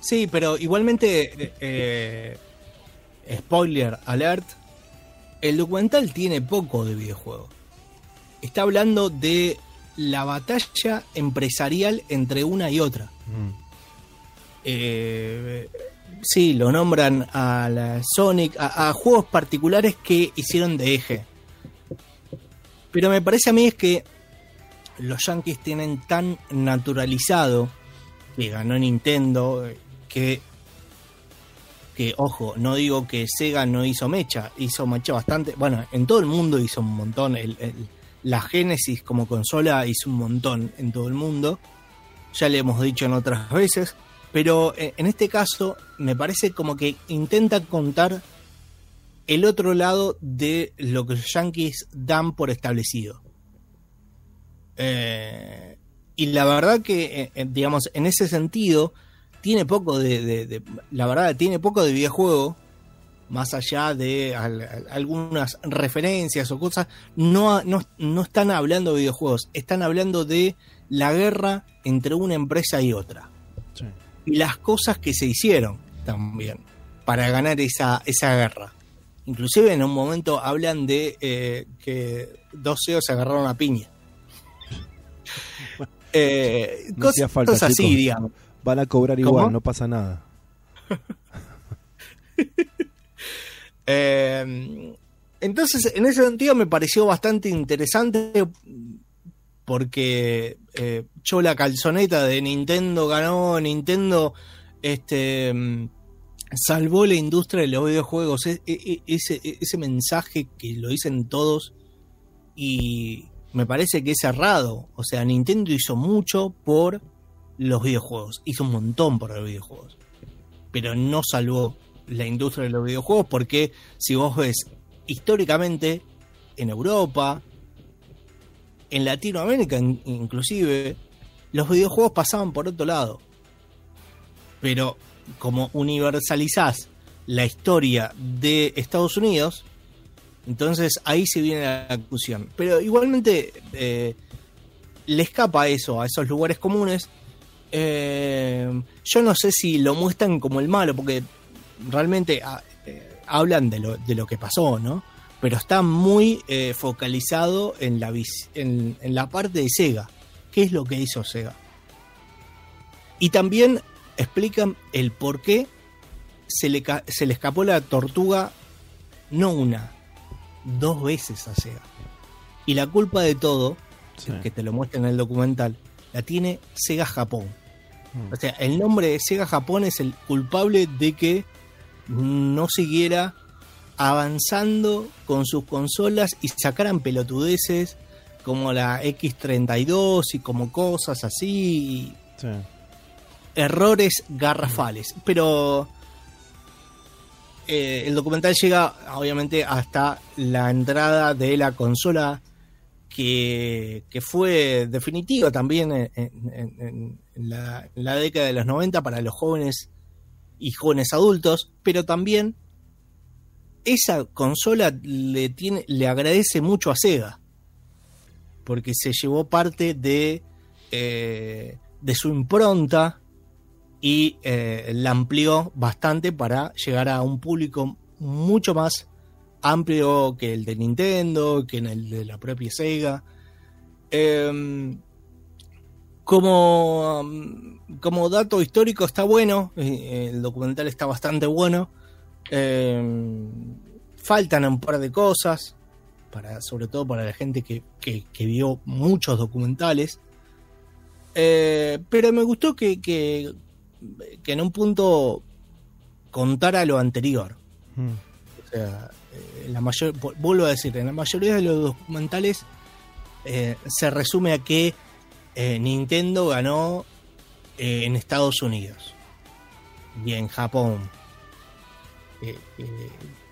Sí, pero igualmente, eh, spoiler alert, el documental tiene poco de videojuego. Está hablando de la batalla empresarial entre una y otra. Mm. Eh, sí, lo nombran a la Sonic, a, a juegos particulares que hicieron de eje. Pero me parece a mí es que los Yankees tienen tan naturalizado que ganó Nintendo, que, que ojo, no digo que Sega no hizo mecha, hizo mecha bastante, bueno, en todo el mundo hizo un montón, el- la Genesis como consola hizo un montón en todo el mundo, ya le hemos dicho en otras veces, pero eh, en este caso me parece como que intenta contar el otro lado de lo que los Yankees dan por establecido. Eh, y la verdad que, eh, eh, digamos, en ese sentido, tiene poco de, de- de- La verdad, tiene poco de videojuego. más allá de al- al- algunas referencias o cosas, no, no, no están hablando de videojuegos, están hablando de la guerra entre una empresa y otra. Sí. Y las cosas que se hicieron también para ganar esa, esa guerra. Inclusive en un momento hablan de eh, que dos CEOs se agarraron a piña. [LAUGHS] Eh, No cosas, hacía falta, cosas así, digamos. Van a cobrar ¿Cómo? igual, no pasa nada. [LAUGHS] Eh, entonces, en ese sentido me pareció bastante interesante porque eh, yo la calzoneta de Nintendo ganó, Nintendo este, salvó la industria de los videojuegos, e- e- ese, ese mensaje que lo dicen todos y me parece que es errado. O sea, Nintendo hizo mucho por los videojuegos, hizo un montón por los videojuegos, pero no salvó la industria de los videojuegos porque si vos ves históricamente en Europa, en Latinoamérica in- inclusive, los videojuegos pasaban por otro lado. Pero como universalizás la historia de Estados Unidos, entonces ahí se viene la discusión. Pero igualmente eh, le escapa eso, a esos lugares comunes. Eh, yo no sé si lo muestran como el malo, porque realmente ah, eh, hablan de lo, de lo que pasó, ¿no? Pero está muy focalizado en la, en, en la parte de Sega. ¿Qué es lo que hizo Sega? Y también explican el por qué se le, se le escapó la tortuga no una, dos veces a Sega. Y la culpa de todo, Sí. que te lo muestra en el documental, la tiene Sega Japón. Mm. O sea, el nombre de Sega Japón es el culpable de que no siguiera avanzando con sus consolas y sacaran pelotudeces como la X32 y como cosas así, Sí. Errores garrafales. Pero eh, el documental llega obviamente hasta la entrada de la consola que, fue definitiva también en, la, década de los 90 para los jóvenes y jóvenes adultos, pero también esa consola le, le agradece mucho a Sega, porque se llevó parte de, eh, de su impronta y eh, la amplió bastante para llegar a un público mucho más amplio que el de Nintendo, que en el de la propia Sega. Em, como, como dato histórico está bueno, eh, el documental está bastante bueno. Em, faltan un par de cosas, para, sobre todo para la gente que, que- vio muchos documentales. Eh, pero me gustó que, que en un punto contara lo anterior. Mm. O sea, eh, la mayor, vu- vuelvo a decir, en la mayoría de los documentales eh, se resume a que eh, Nintendo ganó eh, en Estados Unidos y en Japón.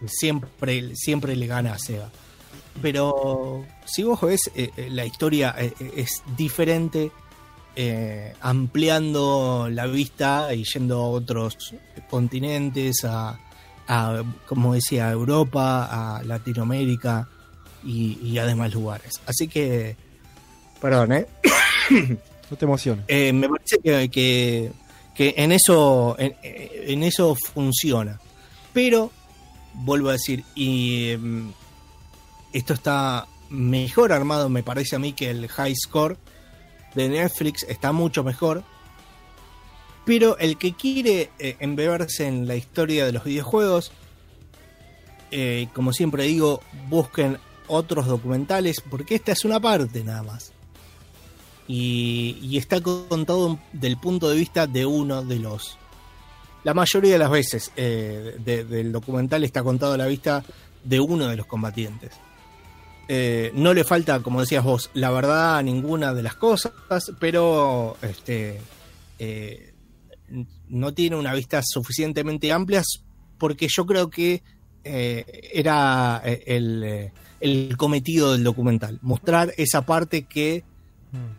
Siempre, siempre le gana a Sega. Pero si vos ves, la historia es diferente, eh, ampliando la vista y yendo a otros continentes, a, a, como decía, a Europa, a Latinoamérica y, y a demás lugares. Así que, perdón, ¿eh? [COUGHS] No te emociones. Eh, me parece que, que- que en eso en, en eso funciona. Pero, vuelvo a decir, y mm, esto está mejor armado, me parece a mí, que el High Score de Netflix está mucho mejor. Pero el que quiere eh, embeberse en la historia de los videojuegos, eh, como siempre digo, busquen otros documentales, porque esta es una parte nada más y, está contado del punto de vista de uno de los. La mayoría de las veces eh, de- del documental está contado a la vista de uno de los combatientes. Eh, no le falta, como decías vos, la verdad a ninguna de las cosas, pero este, eh, no tiene una vista suficientemente amplia porque yo creo que eh, era el, el cometido del documental, mostrar esa parte que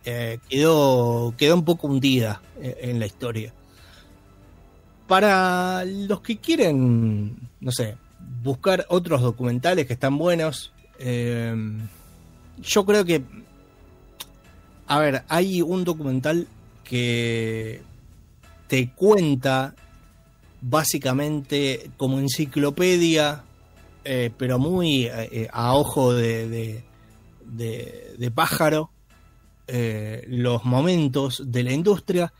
eh, quedó, quedó un poco hundida en la historia. Para los que quieren, no sé, buscar otros documentales que están buenos. Eh, yo creo que, a ver, hay un documental que te cuenta básicamente como enciclopedia, eh, pero muy eh, a ojo de, de, pájaro, los momentos de la industria.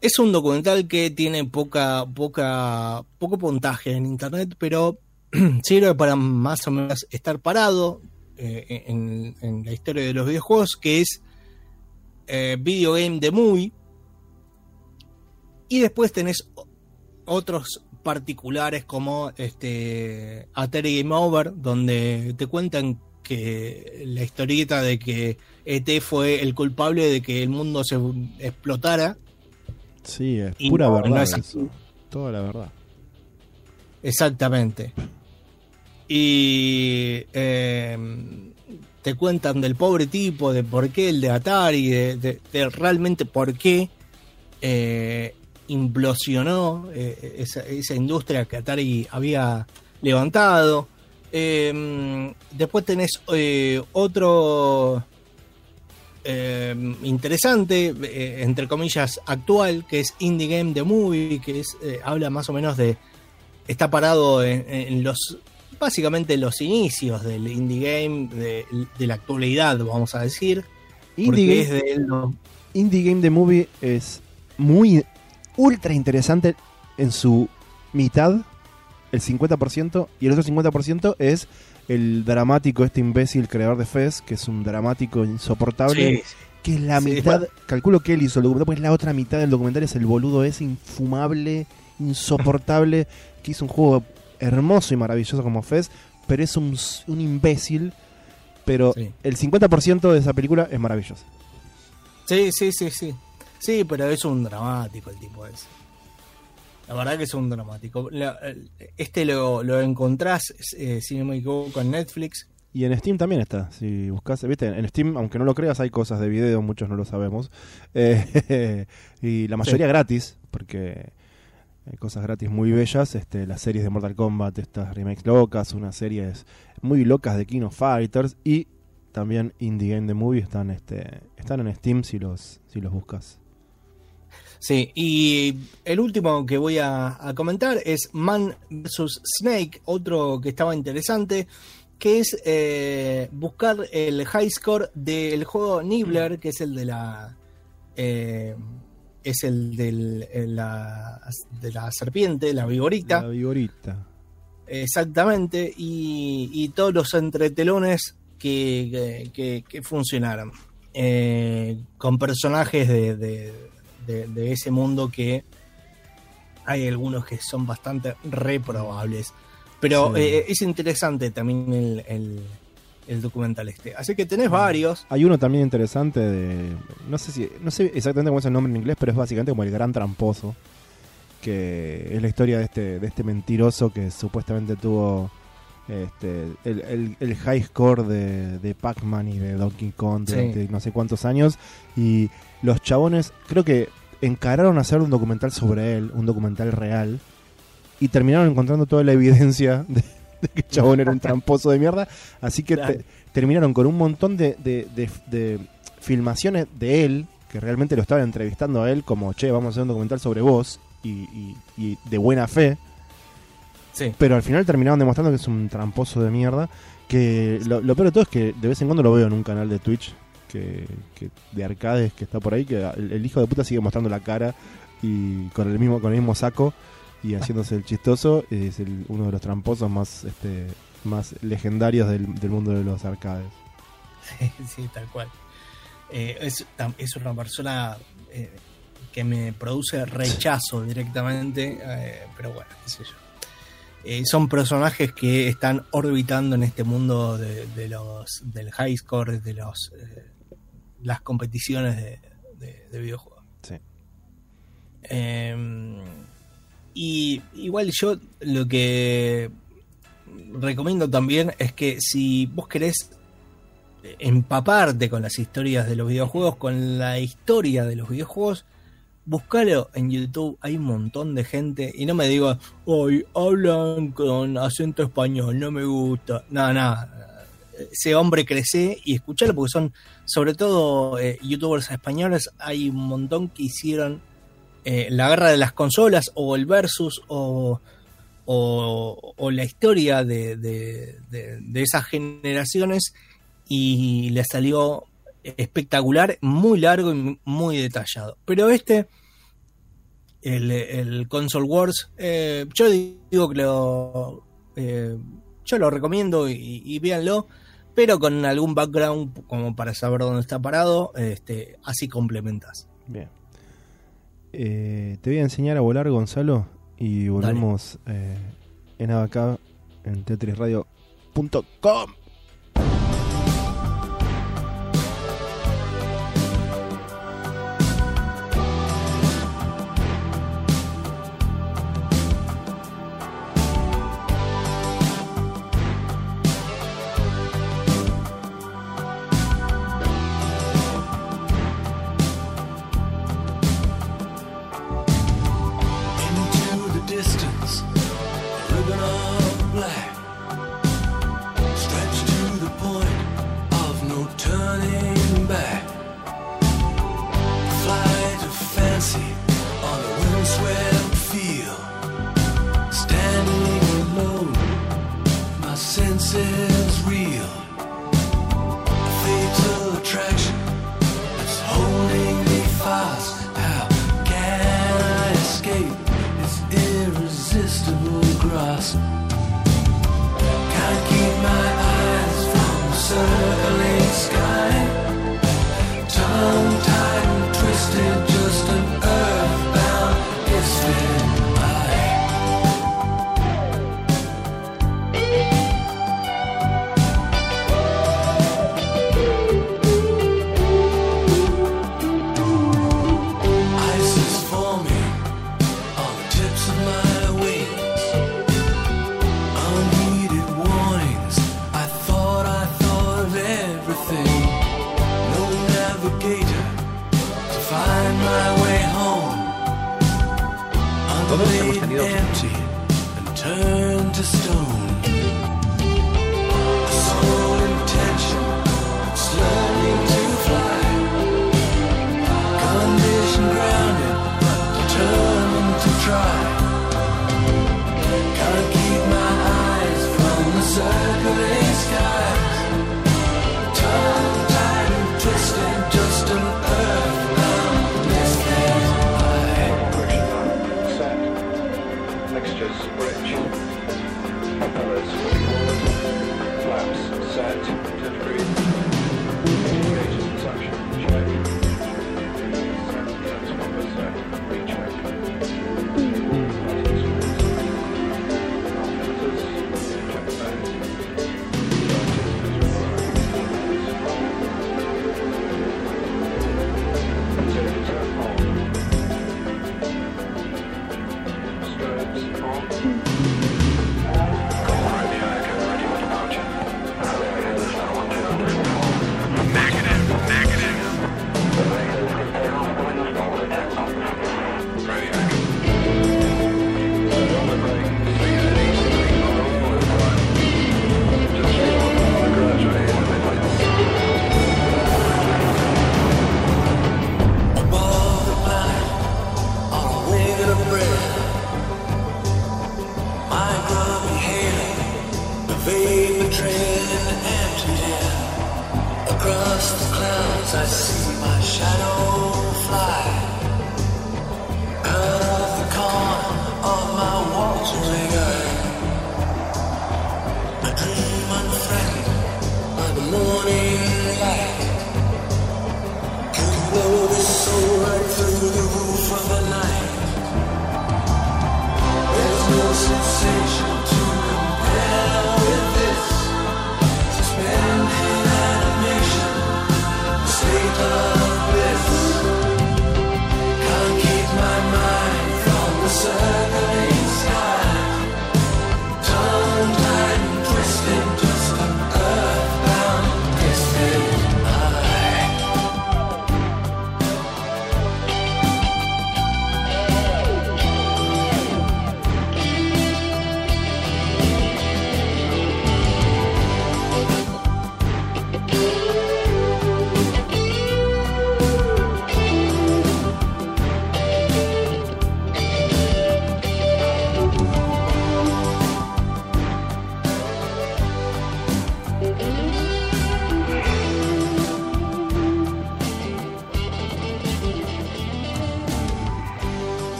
Es un documental que tiene poca, poca, poco puntaje en internet, pero [CLEARS THROAT] sirve para más o menos estar parado eh, en, en la historia de los videojuegos, que es eh, Video Game The Movie. Y después tenés otros particulares como este Atari Game Over, donde te cuentan que la historieta de que ET fue el culpable de que el mundo se explotara. Sí, es pura no, verdad. no es. Toda la verdad. Exactamente. Y eh, te cuentan del pobre tipo, de por qué el de Atari, de, realmente por qué eh, implosionó eh, esa, industria que Atari había levantado. Eh, después tenés eh, otro eh, interesante, entre comillas, actual, que es Indie Game The Movie, que es, habla más o menos de está parado en los básicamente en los inicios del indie game de, de la actualidad vamos a decir. Indie es Game, de Indie Game The Movie es muy ultra interesante en su mitad, el 50%, y el otro 50% es el dramático, este imbécil creador de Fez, que es un dramático insoportable, Sí, que es la Sí, mitad, calculo que él hizo el documental, pues la otra mitad del documental es el boludo ese infumable, insoportable, que hizo un juego hermoso y maravilloso como Fez, pero es un, un imbécil, pero Sí. el 50% de esa película es maravilloso. sí, sí, sí, sí. Sí, pero es un dramático el tipo ese. La verdad que es un dramático. Este lo, lo encontrás, eh, si no me equivoco, en Netflix. Y en Steam también está. Si buscas, viste, en Steam, aunque no lo creas, hay cosas de video, muchos no lo sabemos. Eh, [LAUGHS] y la mayoría gratis, porque cosas gratis muy bellas. Este, las series de Mortal Kombat, estas remakes locas, unas series muy locas de King of Fighters y también Indie Game The Movie están, este, están en Steam si los, si los buscas. Sí, y el último que voy a, a comentar es Man vs. Snake, otro que estaba interesante, que es eh, buscar el high score del juego Nibbler, que es el de la. eh, es el del, el la, de la serpiente, la vigorita. La vigorita. Exactamente, y, y todos los entretelones que, que, funcionaron. Eh, con personajes de, de- de- de ese mundo que hay algunos que son bastante reprobables. Pero Sí. eh, es interesante también el, el- el documental este. Así que tenés varios. Hay uno también interesante de. No sé si. No sé exactamente cómo es el nombre en inglés, pero es básicamente como el gran tramposo. Que es la historia de este, de este mentiroso que supuestamente tuvo este, el, el- el high score de, de Pac-Man y de Donkey Kong Sí. durante no sé cuántos años. Y los chabones, creo que encararon a hacer un documental sobre él, un documental real. Y terminaron encontrando toda la evidencia de, [LAUGHS] de que el chabón era un tramposo de mierda. Así que te- terminaron con un montón de, de- de- de filmaciones de él, que realmente lo estaban entrevistando a él, como, che, vamos a hacer un documental sobre vos, y, y- y de buena fe, Sí. pero al final terminaron demostrando que es un tramposo de mierda. Que lo, lo peor de todo es que de vez en cuando lo veo en un canal de Twitch que, que- de arcades que está por ahí, que el, el hijo de puta sigue mostrando la cara y con el mismo, con el mismo saco y haciéndose el chistoso. Es el- uno de los tramposos más este más legendarios del, del mundo de los arcades. [LAUGHS] sí, tal cual. Eh, es, es una persona eh, que me produce rechazo directamente, eh, pero bueno, qué sé yo. Eh, son personajes que están orbitando en este mundo de, de los del high score, de los las competiciones de, de- de videojuegos. Sí. Y igual yo lo que recomiendo también es que si vos querés empaparte con las historias de los videojuegos, con la historia de los videojuegos, Buscalo en YouTube, hay un montón de gente. Y no me digo, hoy hablan con acento español, no me gusta. No, no. Ese hombre crece y escuchalo porque son, sobre todo, eh, youtubers españoles. Hay un montón que hicieron eh, la guerra de las consolas o el versus o, o, la historia de, de, esas generaciones y le salió espectacular, muy largo y muy detallado. Pero este, el, el Console Wars, eh, yo digo que lo, eh, yo lo recomiendo y, y, véanlo, pero con algún background como para saber dónde está parado, este, así complementas. Bien. Eh, te voy a enseñar a volar, Gonzalo, y volvemos eh, en acá en tetrisradio.com.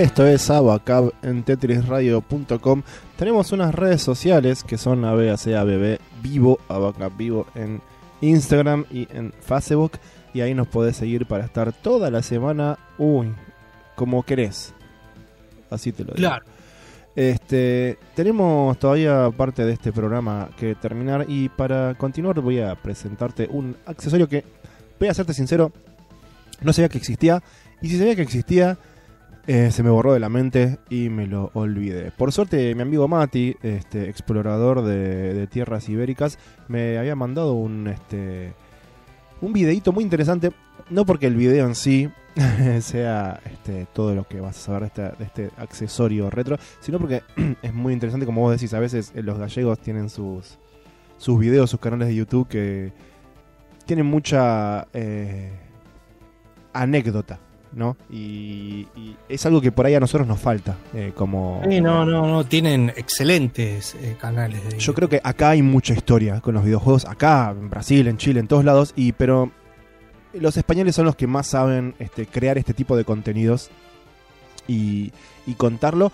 Esto es Abacab en tetrisradio.com. Tenemos unas redes sociales que son ABACABB Vivo, Abacab Vivo en Instagram y en Facebook. Y ahí nos podés seguir para estar toda la semana, uy, como querés. Así te lo digo. Claro. Este, tenemos todavía parte de este programa que terminar y para continuar voy a presentarte un accesorio que, voy a serte sincero, no sabía que existía y si sabía que existía eh, se me borró de la mente y me lo olvidé. Por suerte mi amigo Mati, este explorador de, tierras ibéricas, me había mandado un este un videito muy interesante, no porque el video en sí [LAUGHS] sea este, todo lo que vas a saber de este accesorio retro, sino porque [CLEARS THROAT] es muy interesante, como vos decís, a veces eh, los gallegos tienen sus, sus videos, sus canales de YouTube que tienen mucha eh, anécdota, ¿no? Y, y es algo que por ahí a nosotros nos falta, eh, como... Sí, no, no, no, tienen excelentes eh, canales de Yo creo que acá hay mucha historia con los videojuegos, acá, en Brasil, en Chile, en todos lados, y pero los españoles son los que más saben este, crear este tipo de contenidos y, y contarlo.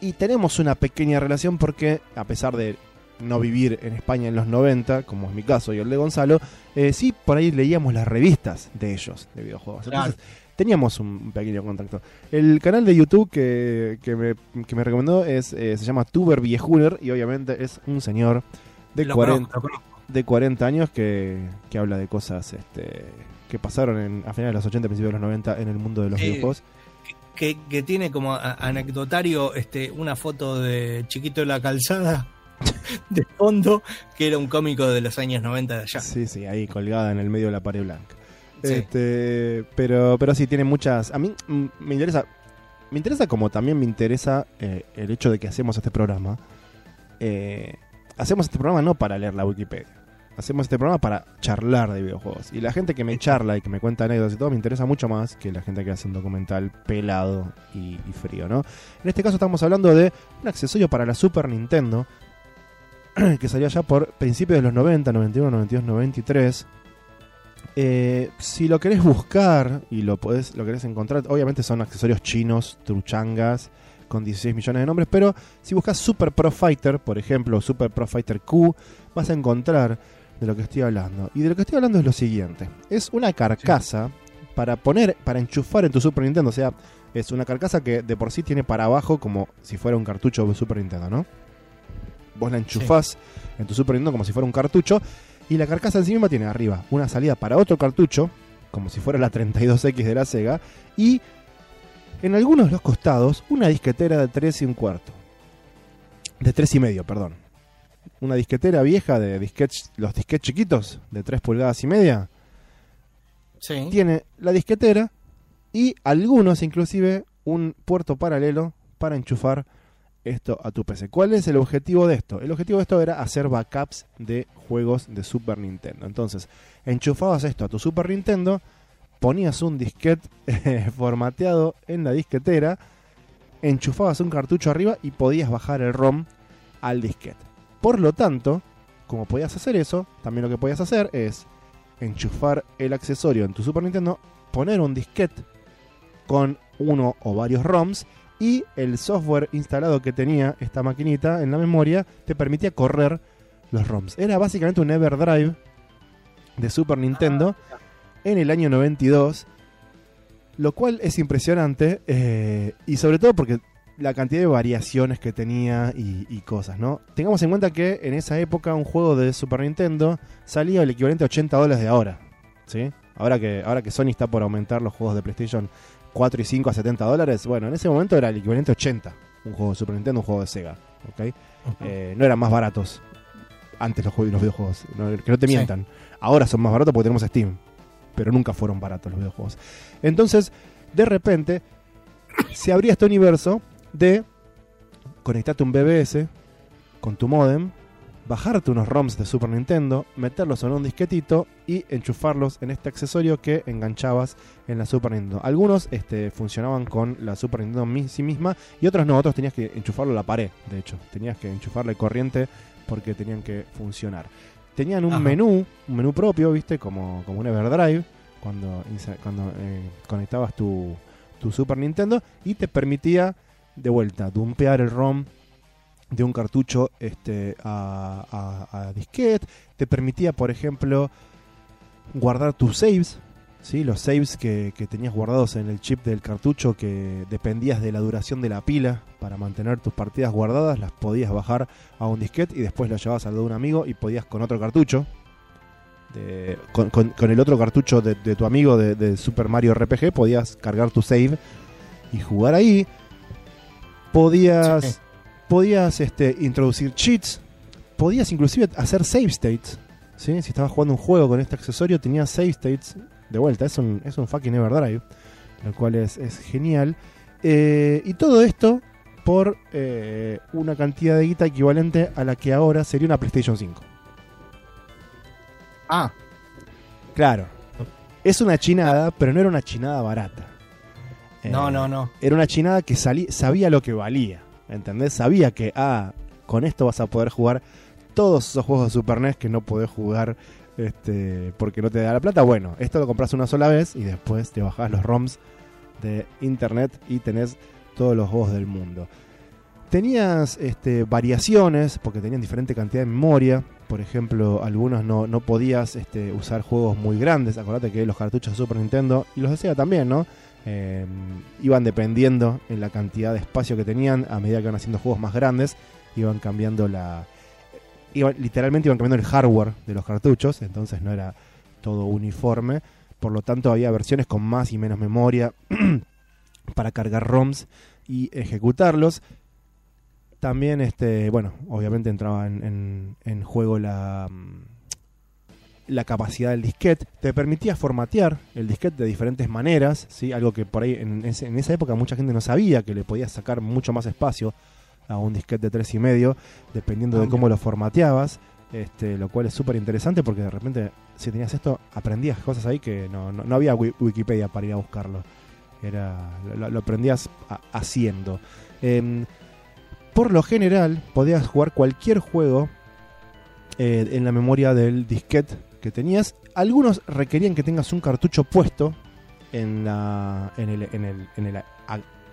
Y tenemos una pequeña relación porque, a pesar de no vivir en España en los 90, como es mi caso y el de Gonzalo, eh, sí por ahí leíamos las revistas de ellos, de videojuegos. Entonces, teníamos un pequeño contacto. El canal de YouTube que, que, me, que me recomendó es, eh, se llama Tuber Viejuner y obviamente es un señor de, Lo 40, conozco, lo conozco. de 40 años que, que habla de cosas este, que pasaron en, a finales de los 80, principios de los 90 en el mundo de los videojuegos. Que, que tiene como anecdotario este, una foto de Chiquito de la Calzada [LAUGHS] de fondo, que era un cómico de los años 90 de allá. Sí, sí, ahí colgada en el medio de la pared blanca. Sí. Este, pero, pero sí, tiene muchas. A mí me interesa. Me interesa como también me interesa eh, el hecho de que hacemos este programa. Eh, hacemos este programa no para leer la Wikipedia. Hacemos este programa para charlar de videojuegos. Y la gente que me charla y que me cuenta anécdotas y todo me interesa mucho más que la gente que hace un documental pelado y, y frío, ¿no? En este caso estamos hablando de un accesorio para la Super Nintendo [CLEARS THROAT] que salió ya por principios de los 90, 91, 92, 93. Eh, si lo querés buscar y lo podés, lo querés encontrar, obviamente son accesorios chinos, truchangas, con 16 millones de nombres, pero si buscas Super Pro Fighter, por ejemplo, Super Pro Fighter Q, vas a encontrar de lo que estoy hablando. Y de lo que estoy hablando es lo siguiente: es una carcasa para poner, para enchufar en tu Super Nintendo. O sea, es una carcasa que de por sí tiene para abajo como si fuera un cartucho de Super Nintendo, ¿no? Vos la enchufás en tu Super Nintendo como si fuera un cartucho. Y la carcasa en sí misma tiene arriba una salida para otro cartucho, como si fuera la 32X de la Sega. Y en algunos de los costados, una disquetera de 3 y un cuarto. De 3 y medio, perdón. Una disquetera vieja de disquets, los disquets chiquitos, de 3 pulgadas y media. Sí. Tiene la disquetera y algunos inclusive un puerto paralelo para enchufar esto a tu PC. ¿Cuál es el objetivo de esto? El objetivo de esto era hacer backups de juegos de Super Nintendo. Entonces, enchufabas esto a tu Super Nintendo, ponías un disquete [LAUGHS] formateado en la disquetera, enchufabas un cartucho arriba y podías bajar el ROM al disquete. Por lo tanto, como podías hacer eso, también lo que podías hacer es enchufar el accesorio en tu Super Nintendo, poner un disquete con uno o varios ROMs y el software instalado que tenía esta maquinita en la memoria te permitía correr los ROMs. Era básicamente un Everdrive de Super Nintendo en el año 92, lo cual es impresionante eh, y sobre todo porque la cantidad de variaciones que tenía y, y cosas, ¿no? Tengamos en cuenta que en esa época un juego de Super Nintendo salía el equivalente a 80 dólares de ahora, ¿sí? Ahora que, ahora que Sony está por aumentar los juegos de PlayStation 4 y 5 a 70 dólares, bueno, en ese momento era el equivalente a 80, un juego de Super Nintendo, un juego de Sega, ¿ok? Eh, no eran más baratos antes los, juegos, los videojuegos, no, que no te Sí. mientan. Ahora son más baratos porque tenemos Steam, pero nunca fueron baratos los videojuegos. Entonces, de repente, se abría este universo de conectarte un BBS con tu modem, bajarte unos ROMs de Super Nintendo, meterlos en un disquetito y enchufarlos en este accesorio que enganchabas en la Super Nintendo. Algunos este, funcionaban con la Super Nintendo en sí misma y otros no, otros tenías que enchufarlo a la pared, de hecho. Tenías que enchufarle corriente porque tenían que funcionar. Tenían un Ajá. menú, un menú propio, viste, como, como un Everdrive, cuando, cuando eh, conectabas tu, tu Super Nintendo y te permitía de vuelta dumpear el ROM de un cartucho este, a, a- a disquete. Te permitía, por ejemplo, guardar tus saves. ¿sí? Los saves que, que tenías guardados en el chip del cartucho que dependías de la duración de la pila para mantener tus partidas guardadas, las podías bajar a un disquete y después las llevabas al de un amigo y podías con otro cartucho. con, el otro cartucho de, de tu amigo de, Super Mario RPG podías cargar tu save y jugar ahí. Podías. Podías este, introducir cheats. Podías inclusive hacer save states. ¿sí? Si estabas jugando un juego con este accesorio, tenías save states. De vuelta, es un, es un fucking Everdrive. Lo cual es, es genial. Eh, y todo esto por eh, una cantidad de guita equivalente a la que ahora sería una PlayStation 5. Ah, Claro. Es una chinada, pero no era una chinada barata. Eh, no, no, no. Era una chinada que sabía lo que valía. ¿Entendés? Sabía que, ah, con esto vas a poder jugar todos esos juegos de Super NES que no podés jugar este, porque no te da la plata. Bueno, esto lo compras una sola vez y después te bajás los ROMs de internet y tenés todos los juegos del mundo. Tenías este, variaciones porque tenían diferente cantidad de memoria. Por ejemplo, algunos no, no podías este, usar juegos muy grandes. Acordate que los cartuchos de Super Nintendo y los de Sega también, ¿no? Eh, iban dependiendo en la cantidad de espacio que tenían a medida que iban haciendo juegos más grandes. Iban cambiando la. Iban, literalmente iban cambiando el hardware de los cartuchos. Entonces no era todo uniforme. Por lo tanto, había versiones con más y menos memoria [CLEARS THROAT] para cargar ROMs y ejecutarlos. También, este, bueno, obviamente entraba en, en- en juego la, mm, la capacidad del disquete. Te permitía formatear el disquete de diferentes maneras, ¿sí? algo que por ahí en, ese- en esa época mucha gente no sabía, que le podías sacar mucho más espacio a un disquete de tres y medio, dependiendo Ah, de cómo lo formateabas. Este, lo cual es súper interesante porque de repente, si tenías esto, aprendías cosas ahí que no, no- no había wi- Wikipedia para ir a buscarlo. Era, lo, lo aprendías a- haciendo. Em, por lo general, podías jugar cualquier juego eh, en la memoria del disquete que tenías. Algunos requerían que tengas un cartucho puesto en, la, en el, en el- en el a-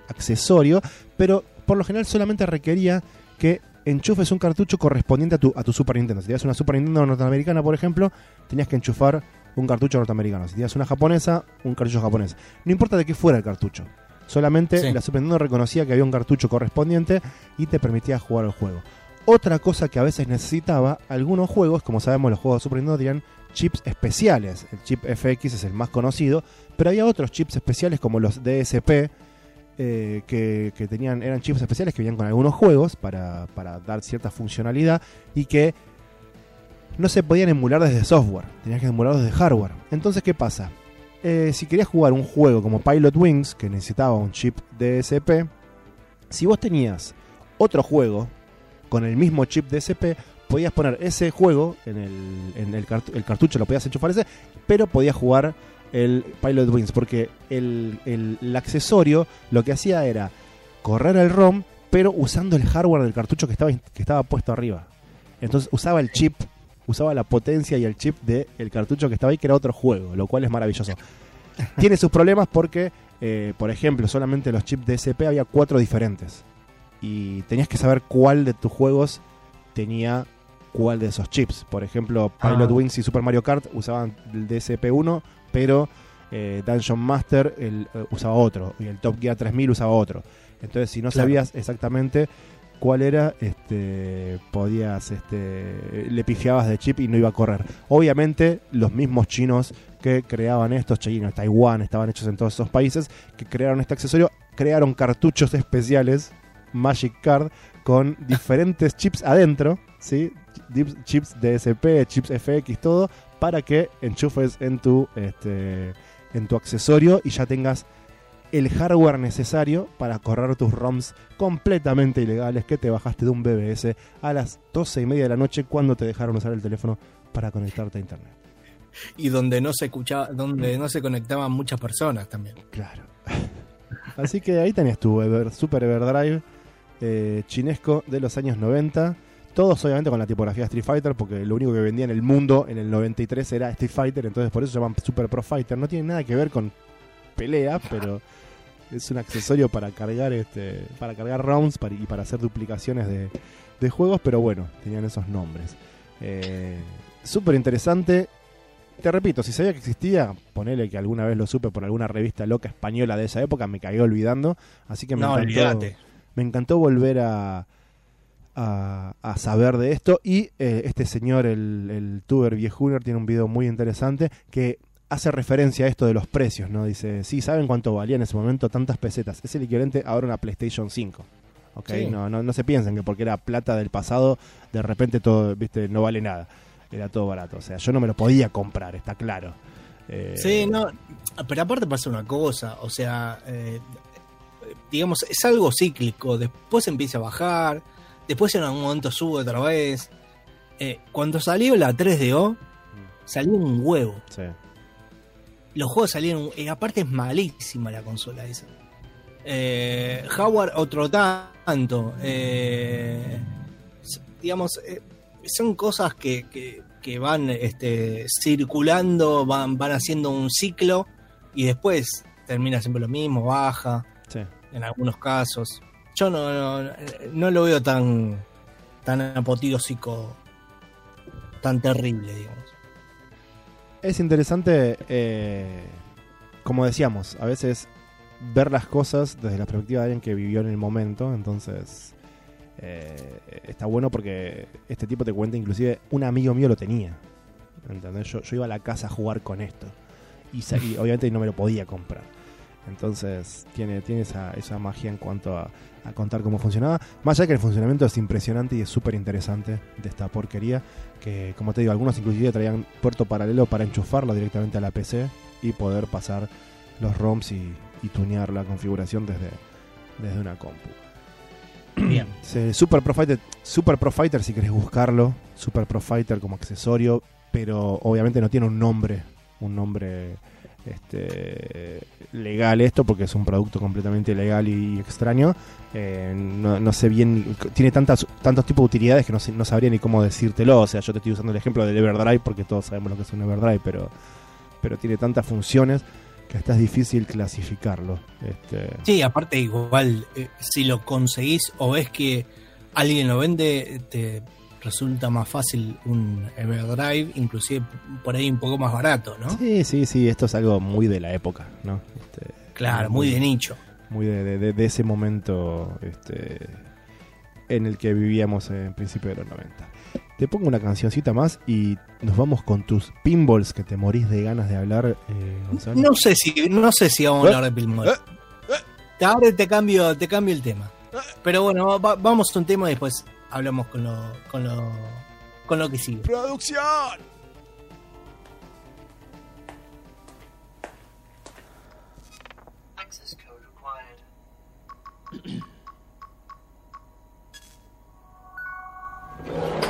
accesorio, pero por lo general solamente requería que enchufes un cartucho correspondiente a tu, a tu Super Nintendo. Si tenías una Super Nintendo norteamericana, por ejemplo, tenías que enchufar un cartucho norteamericano. Si tenías una japonesa, un cartucho japonés. No importa de qué fuera el cartucho. Solamente Sí. la Super Nintendo reconocía que había un cartucho correspondiente y te permitía jugar el juego. Otra cosa que a veces necesitaba, algunos juegos, como sabemos los juegos de Super Nintendo tenían chips especiales. El chip FX es el más conocido, pero había otros chips especiales como los DSP, eh, que, tenían, eran chips especiales que venían con algunos juegos para, para dar cierta funcionalidad y que no se podían emular desde software, tenías que emularlos desde hardware. Entonces, ¿qué pasa? Eh, si querías jugar un juego como Pilot Wings, que necesitaba un chip DSP, si vos tenías otro juego con el mismo chip DSP, podías poner ese juego en el, en el, cartu- el cartucho, lo podías enchufar ese, pero podías jugar el Pilot Wings, porque el, accesorio lo que hacía era correr el ROM, pero usando el hardware del cartucho que estaba, que estaba puesto arriba. Entonces usaba el chip, usaba la potencia y el chip del cartucho que estaba ahí, que era otro juego, lo cual es maravilloso. Tiene sus problemas porque, eh, por ejemplo, solamente los chips DSP había cuatro diferentes. Y tenías que saber cuál de tus juegos tenía cuál de esos chips. Por ejemplo, Pilot Ah. Wings y Super Mario Kart usaban el DSP1, pero eh, Dungeon Master el, eh, usaba otro. Y el Top Gear 3000 usaba otro. Entonces, si no Claro. sabías exactamente cuál era, este, podías, este, le pifiabas de chip y no iba a correr. Obviamente, los mismos chinos que creaban estos, chinos, Taiwán, estaban hechos en todos esos países, que crearon este accesorio, crearon cartuchos especiales, Magic Card, con diferentes [LAUGHS] chips adentro, ¿sí? Chips DSP, chips FX, todo, para que enchufes en tu, este, en tu accesorio y ya tengas el hardware necesario para correr tus ROMs completamente ilegales que te bajaste de un BBS a las 12 y media de la noche cuando te dejaron usar el teléfono para conectarte a internet. Y donde no se escuchaba, donde no se conectaban muchas personas también. Claro. [LAUGHS] Así que ahí tenías tu Ever- Super Everdrive eh, chinesco de los años 90. Todos obviamente con la tipografía Street Fighter, porque lo único que vendía en el mundo en el 93 era Street Fighter, entonces por eso se llaman Super Pro Fighter. No tiene nada que ver con pelea, [LAUGHS] pero es un accesorio para cargar este para cargar para- y para hacer duplicaciones de, de juegos, pero bueno, tenían esos nombres. Eh, Súper interesante. Te repito, si sabía que existía, ponele que alguna vez lo supe por alguna revista loca española de esa época, me cagué olvidando. Así que me No, encantó. Me encantó volver a, a, a saber de esto. Y eh, este señor, el, el tuber viejuner, tiene un video muy interesante que hace referencia a esto de los precios, ¿no? Dice, sí, ¿saben cuánto valía en ese momento tantas pesetas? Es el equivalente ahora a una PlayStation 5. ¿ok? Sí. No, no, no se piensen que porque era plata del pasado, de repente todo, viste, no vale nada. Era todo barato. O sea, yo no me lo podía comprar, está claro. Eh, Sí, no, pero aparte pasa una cosa, o sea, eh, digamos, es algo cíclico, después empieza a bajar, después en algún momento sube otra vez. Eh, cuando salió la 3DO, salió un huevo. sí. Los juegos salieron, y aparte es malísima la consola esa. Eh, Howard otro tanto. eh, digamos, son cosas que, que- que van este, circulando, van, van haciendo un ciclo y después termina siempre lo mismo, baja. En algunos casos. Yo no, no, lo veo tan, tan tan terrible, digamos. Es interesante, eh, como decíamos, a veces ver las cosas desde la perspectiva de alguien que vivió en el momento, entonces eh, está bueno porque este tipo te cuenta, inclusive un amigo mío lo tenía, ¿entendés? Yo, iba a la casa a jugar con esto y, y obviamente no me lo podía comprar. Entonces tiene, tiene esa, esa magia en cuanto a, a contar cómo funcionaba. Más allá que el funcionamiento es impresionante y es súper interesante de esta porquería. Que como te digo, algunos inclusive traían puerto paralelo para enchufarlo directamente a la PC y poder pasar los ROMs y, y tunear la configuración desde, desde una compu. Bien. [CLEARS THROAT] Super Pro Fighter, Super Pro Fighter si querés buscarlo, Super Pro Fighter como accesorio, pero obviamente no tiene un nombre, un nombre este, legal esto porque es un producto completamente legal y extraño. Eh, no, sé bien, tiene tantas, tantos tipos de utilidades que no, no sabría ni cómo decírtelo. O sea, yo te estoy usando el ejemplo del Everdrive porque todos sabemos lo que es un Everdrive, pero, pero tiene tantas funciones que hasta es difícil clasificarlo. Este, Sí, aparte igual, eh, si lo conseguís o ves que alguien lo vende, te resulta más fácil un Everdrive, inclusive por ahí un poco más barato, ¿no? Sí, sí, sí, esto es algo muy de la época, ¿no? Este, Claro, muy de nicho. muy de, de- ese momento este, en el que vivíamos en principio de los 90. Te pongo una cancioncita más y nos vamos con tus pinballs que te morís de ganas de hablar, eh, Gonzalo. No sé si, no sé si vamos a Eh, hablar de Pinball. eh, Ahora te cambio, te cambio el tema. Pero bueno, va- vamos a un tema después hablamos con lo, con lo, con lo que sigue. ¡Producción! [CLEARS THROAT]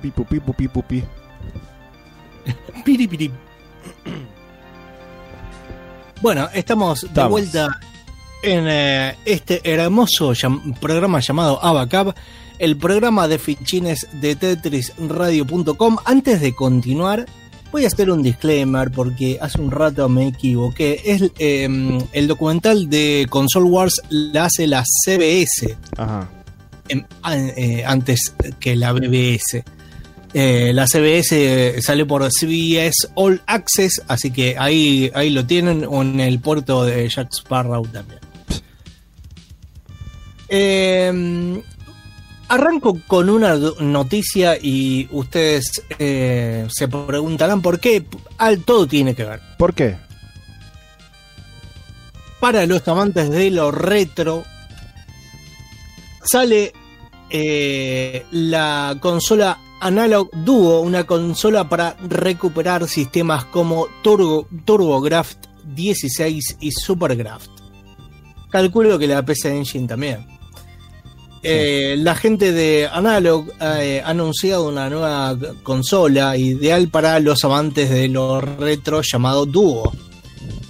Pupi, pupi, pupi. Piri, piri. Bueno, estamos de vuelta en eh, este hermoso llam- programa llamado Abacab, el programa de fichines de tetrisradio.com. Antes de continuar, voy a hacer un disclaimer porque hace un rato me equivoqué. Es eh, el documental de Console Wars la hace la CBS Ajá. an- eh, antes que la BBS. Eh, la CBS salió por CBS All Access, así que ahí, ahí lo tienen, o en el puerto de Jack Sparrow también. Eh, arranco con una noticia y ustedes eh, se preguntarán por qué. Al todo tiene que ver. ¿Por qué? para los amantes de lo retro, sale eh, la consola Analog Duo, una consola para recuperar sistemas como Turbo, TurboGrafx 16 y SuperGrafx. Calculo que la PC Engine también. Eh, la gente de Analog eh, ha anunciado una nueva consola ideal para los amantes de lo retro llamado Duo.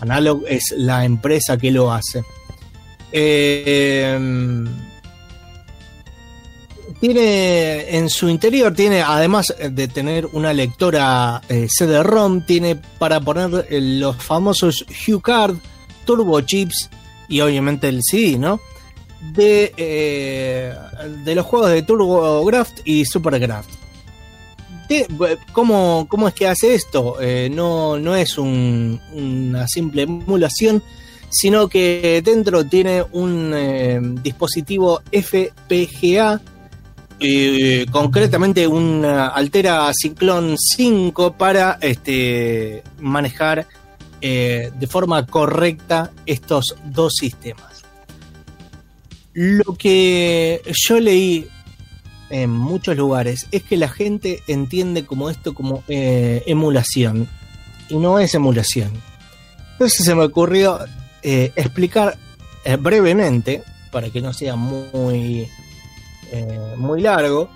Analog es la empresa que lo hace. Eh, tiene en su interior, tiene además de tener una lectora eh, CD-ROM, tiene para poner eh, los famosos HuCard, Turbo Chips y obviamente el CD, ¿no? De, eh, de los juegos de TurboGrafx y SuperGrafx. De- ¿Cómo, ¿Cómo es que hace esto? Eh, no, no es un- una simple emulación, sino que dentro tiene un eh, dispositivo FPGA, eh, concretamente un eh, Altera Cyclone 5 para este, manejar eh, de forma correcta estos dos sistemas. Lo que yo leí en muchos lugares es que la gente entiende como esto como eh, emulación y no es emulación. Entonces se me ocurrió explicar brevemente, para que no sea muy, eh, muy largo,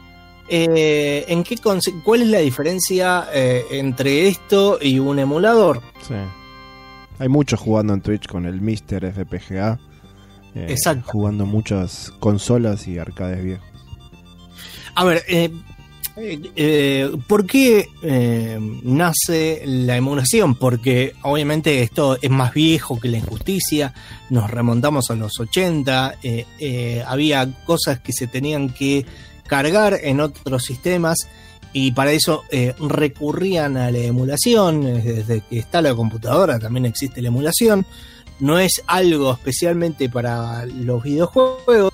eh, en qué cuál es la diferencia eh, entre esto y un emulador. Sí. Hay muchos jugando en Twitch con el Mr. FPGA. Exacto. Jugando muchas consolas y arcades viejos. A ver, eh, eh, ¿por qué eh, nace la emulación? Porque obviamente esto es más viejo que la injusticia, nos remontamos a los 80, eh, eh, había cosas que se tenían que cargar en otros sistemas y para eso recurrían a la emulación, desde que está la computadora también existe la emulación, no es algo especialmente para los videojuegos.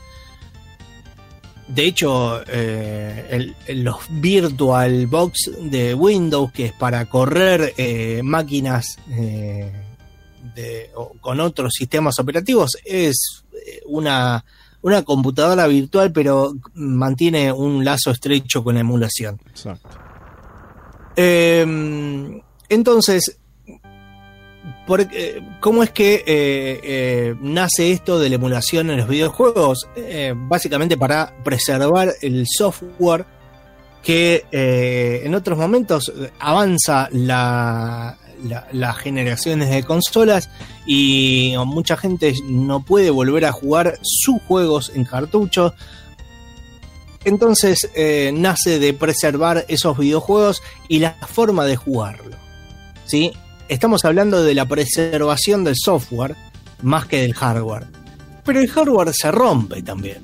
De hecho, eh, el- los Virtual Box de Windows, que es para correr eh, máquinas eh, de- con otros sistemas operativos, es una, una computadora virtual, pero mantiene un lazo estrecho con la emulación. Exacto. Eh, entonces, eh, ¿cómo es que eh, eh, nace esto de la emulación en los videojuegos? Básicamente para preservar el software que en otros momentos avanza la, la- las generaciones de consolas y mucha gente no puede volver a jugar sus juegos en cartucho. Entonces nace de preservar esos videojuegos y la forma de jugarlo. ¿sí? Estamos hablando de la preservación del software más que del hardware. Pero el hardware se rompe también.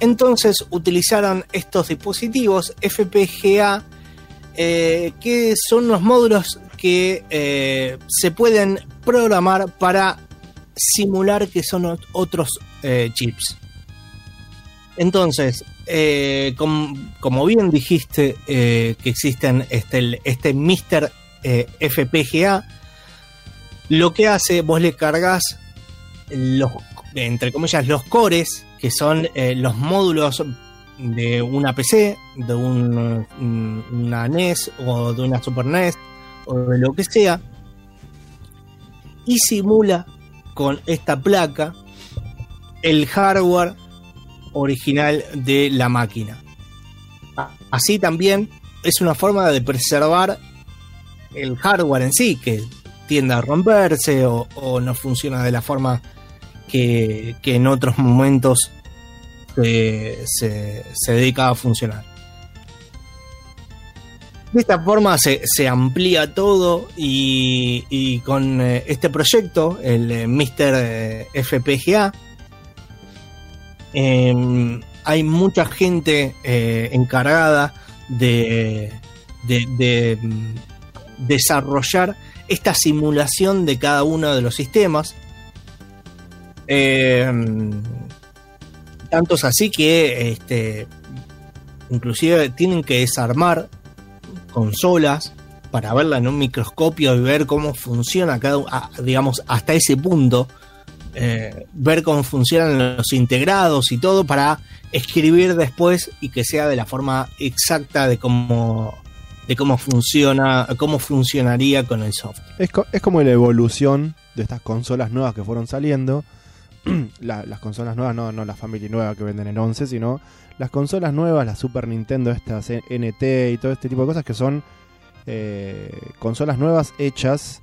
Entonces utilizaron estos dispositivos FPGA, eh, que son los módulos que eh, se pueden programar para simular que son ot- otros eh, chips. Entonces, com- como bien dijiste que existen este, este Mr. eh, FPGA, lo que hace, vos le cargas los, entre comillas, los cores, que son eh, los módulos de una PC, de un- un- una NES o de una Super NES o de lo que sea, y simula con esta placa el hardware original de la máquina. así también es una forma de preservar el hardware en sí, que tiende a romperse o, no funciona de la forma que, en otros momentos se, se, dedica a funcionar. De esta forma se, amplía todo y, y con eh, este proyecto, el eh, Mr. eh, FPGA, eh, hay mucha gente eh, encargada de, de- desarrollar esta simulación de cada uno de los sistemas. Eh, tantos así que este, inclusive tienen que desarmar consolas para verla en un microscopio y ver cómo funciona cada digamos hasta ese punto eh, ver cómo funcionan los integrados y todo para escribir después y que sea de la forma exacta de cómo de cómo funciona cómo funcionaría con el software Es, co- es como la evolución de estas consolas nuevas que fueron saliendo. [CLEARS THROAT] La- las consolas nuevas, no, no la Family nueva que venden en 11, sino las consolas nuevas, la Super Nintendo, estas eh, NT y todo este tipo de cosas que son eh, consolas nuevas hechas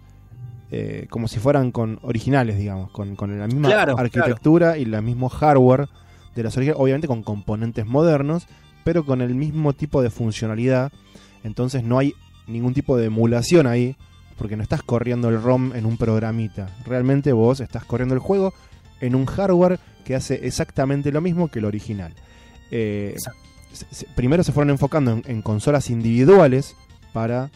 eh, como si fueran con originales, digamos, con, con la misma Claro, arquitectura y el mismo hardware de las originales, obviamente con componentes modernos, pero con el mismo tipo de funcionalidad. Entonces no hay ningún tipo de emulación ahí, porque no estás corriendo el ROM en un programita. Realmente vos estás corriendo el juego en un hardware que hace exactamente lo mismo que el original. Eh, primero se fueron enfocando en, en consolas individuales para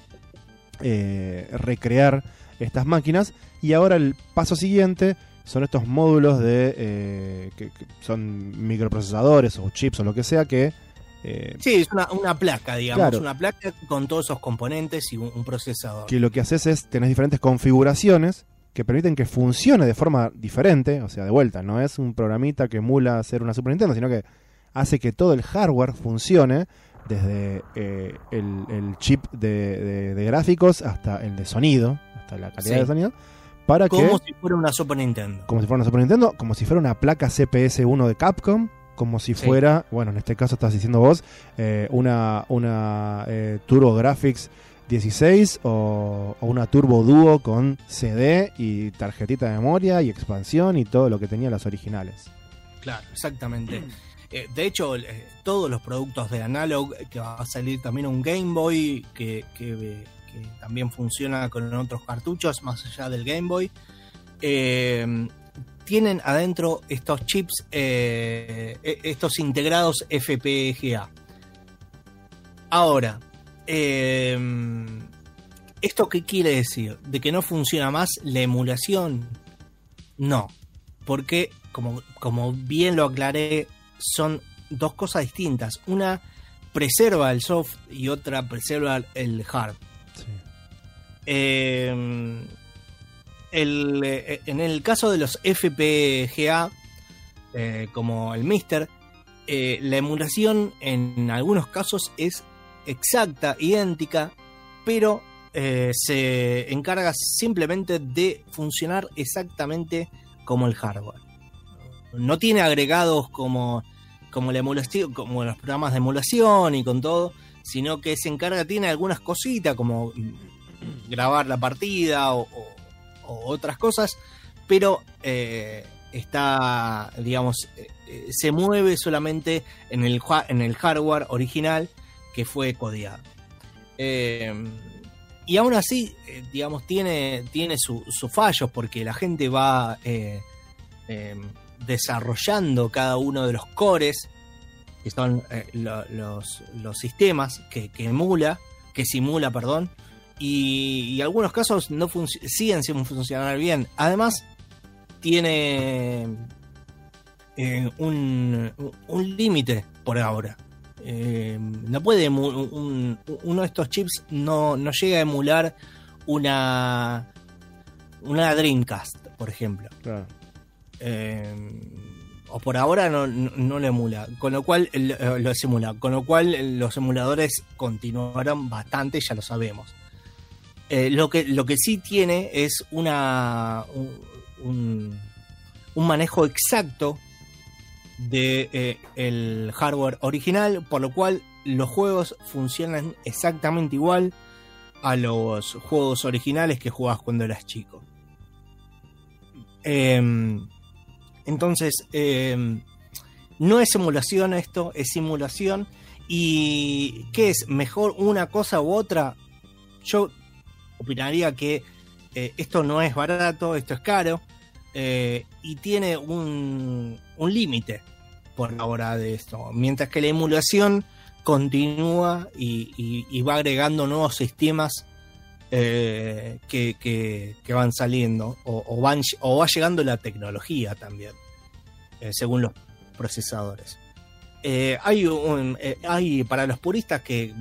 eh, recrear estas máquinas y ahora el paso siguiente son estos módulos de eh, que, que son microprocesadores o chips o lo que sea que eh, sí es una, una placa digamos Claro. una placa con todos esos componentes y un, un procesador que lo que haces es tenés diferentes configuraciones que permiten que funcione de forma diferente, o sea, de vuelta, no es un programita que emula hacer una Super Nintendo, sino que hace que todo el hardware funcione desde eh, el, el chip de, de- de gráficos hasta el de sonido, hasta la calidad Sí. de sonido, para que como si fuera una Super Nintendo como si fuera una Super Nintendo, como si fuera una placa CPS-1 de Capcom, como si Sí. fuera, bueno, en este caso estás diciendo vos, eh, una, una eh, Turbo Graphics 16 o, o una Turbo Duo con CD y tarjetita de memoria y expansión y todo lo que tenían las originales. Claro, exactamente. Eh, de hecho, eh, todos los productos de Analog, que va a salir también un Game Boy, que, que, que también funciona con otros cartuchos más allá del Game Boy, eh, tienen adentro estos chips, eh, eh, estos integrados FPGA. Ahora, eh, ¿esto qué quiere decir? ¿De que no funciona más la emulación? No, porque como, como bien lo aclaré, son dos cosas distintas. Una preserva el soft y otra preserva el hard. Eh, eh, en el caso de los FPGA, eh, como el Mister, eh, la emulación en algunos casos es exacta, idéntica, pero se encarga simplemente de funcionar exactamente como el hardware. No tiene agregados como, como la emulación, como los programas de emulación y con todo, sino que se encarga, tiene algunas cositas como mm, grabar la partida o, o- otras cosas, pero eh, está, digamos, eh, eh, se mueve solamente en el, en el hardware original que fue codiado. Eh, y aún así, digamos, tiene, tiene su- sus fallos porque la gente va eh, desarrollando cada uno de los cores, que son lo- los, los sistemas que, que emula, que simula, perdón, y, y algunos casos no siguen sin funcionar bien. Además, tiene eh, un, un límite por ahora. Eh, no puede un- uno de estos chips no, no llega a emular una una Dreamcast, por ejemplo. Claro. Eh, o por ahora no, no, no lo emula, con lo cual lo, lo simula, con lo cual los emuladores continuaron bastante, ya lo sabemos. Eh, lo que lo que sí tiene es una un, manejo exacto de eh, el hardware original, por lo cual los juegos funcionan exactamente igual a los juegos originales que jugabas cuando eras chico. Em, entonces, em, no es simulación esto, es simulación. ¿Y qué es? ¿Mejor una cosa u otra? Yo opinaría que eh, esto no es barato, esto es caro. eh, y tiene un, un límite por ahora de esto. Mientras que la emulación continúa y, va agregando nuevos sistemas eh, que, que- van saliendo o, va llegando la tecnología también, según los procesadores. Hay, hay para los puristas que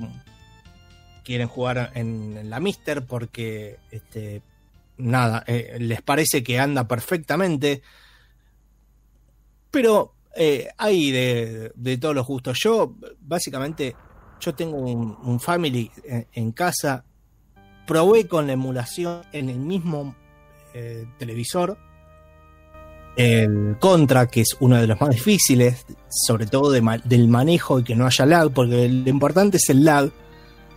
quieren jugar en, la Mister porque este, nada, eh, les parece que anda perfectamente. Pero eh, hay de, todos los gustos. Yo, básicamente, yo tengo un, family en, casa. Probé con la emulación en el mismo eh, televisor. El Contra, que es uno de los más difíciles, sobre todo del manejo y que no haya lag, porque lo importante es el lag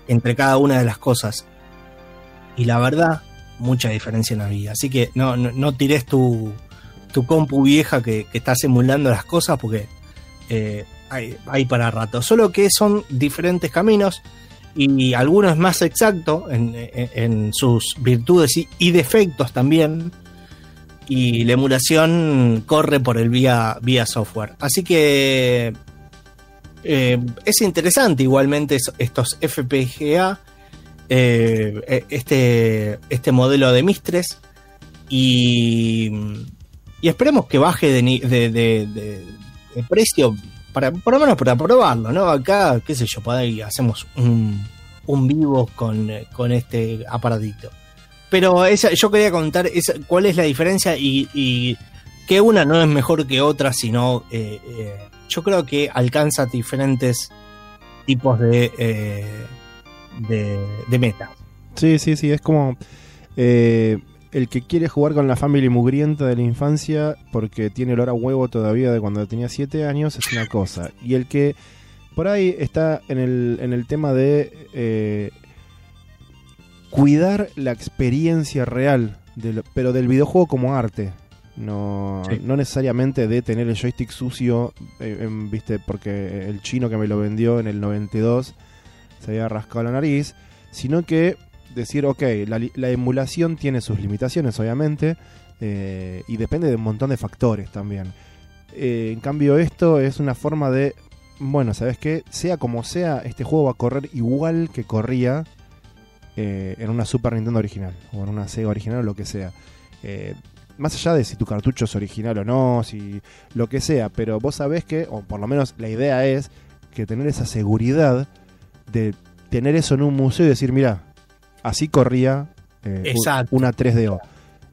entre cada una de las cosas. Y la verdad, mucha diferencia no había. Así que no, no, tires tu, tu compu vieja que, que está simulando las cosas porque eh, hay, para rato. Solo que son diferentes caminos y alguno es más exacto en, en- en sus virtudes y, y defectos también. Y la emulación corre por el vía, vía software. Así que eh, es interesante igualmente es- estos FPGA, eh, eh, este, este modelo de Mistres. Y, y esperemos que baje de, de, de- precio, para, por lo menos para probarlo, ¿no? Acá, qué sé yo, ahí hacemos un, un vivo con, con este aparatito. Pero esa, yo quería contar esa- cuál es la diferencia y, que una no es mejor que otra, sino eh, yo creo que alcanza diferentes tipos de, eh, de, de metas. Sí, sí, sí, es como eh, el que quiere jugar con la family mugrienta de la infancia porque tiene olor a huevo todavía de cuando tenía 7 años es una cosa. Y el que por ahí está en el, en el tema de eh, cuidar la experiencia real, pero del videojuego como arte. No, Sí. no necesariamente de tener el joystick sucio, eh, en- viste, porque el chino que me lo vendió en el 92 se había rascado la nariz, sino que decir, ok, la, emulación tiene sus limitaciones, obviamente, eh, y depende de un montón de factores también. Eh, en cambio, esto es una forma de, bueno, ¿sabes qué? Sea como sea, este juego va a correr igual que corría en una Super Nintendo original, o en una Sega original, o lo que sea. Eh, más allá de si tu cartucho es original o no, si lo que sea, pero vos sabés que, o por lo menos la idea es que tener esa seguridad de tener eso en un museo y decir, mira, así corría eh, una 3DO.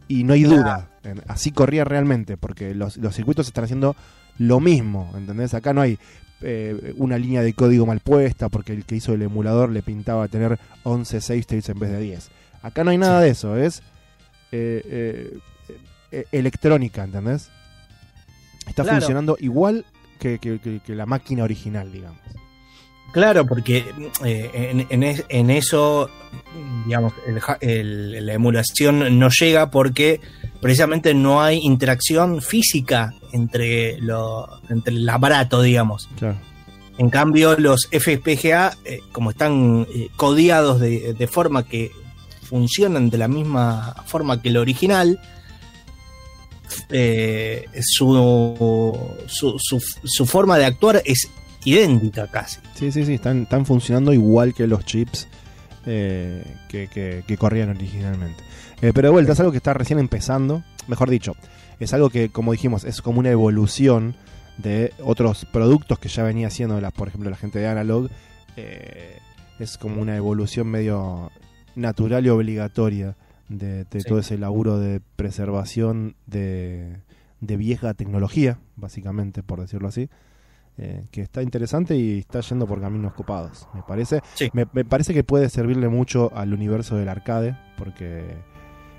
Y no hay duda, en- así corría realmente, porque los, los circuitos están haciendo lo mismo, ¿entendés? Acá no hay eh, una línea de código mal puesta, porque el que hizo el emulador le pintaba tener 11 save states en vez de 10. Acá no hay nada de eso, es eh, electrónica, ¿entendés? Está Claro. funcionando igual que, que- que- que la máquina original, digamos. Claro, porque eh, en, en es- en eso, digamos, el el- la emulación no llega porque precisamente no hay interacción física entre, lo, entre el aparato, digamos. Claro. En cambio, los FPGA, eh, como están eh, codiados de, de forma que funcionan de la misma forma que el original, eh, su, su, forma de actuar es idéntica casi. Sí, sí, sí, están, están funcionando igual que los chips eh, que, que- corrían originalmente. Eh, pero de vuelta, es algo que está recién empezando, mejor dicho, es algo que, como dijimos, es como una evolución de otros productos que ya venía haciendo, las, por ejemplo, la gente de Analog. es como una evolución medio natural y obligatoria de, de Sí. todo ese laburo de preservación de, de vieja tecnología, básicamente, por decirlo así eh, que está interesante y está yendo por caminos copados, me parece. Sí. Me, me parece que puede servirle mucho al universo del arcade, porque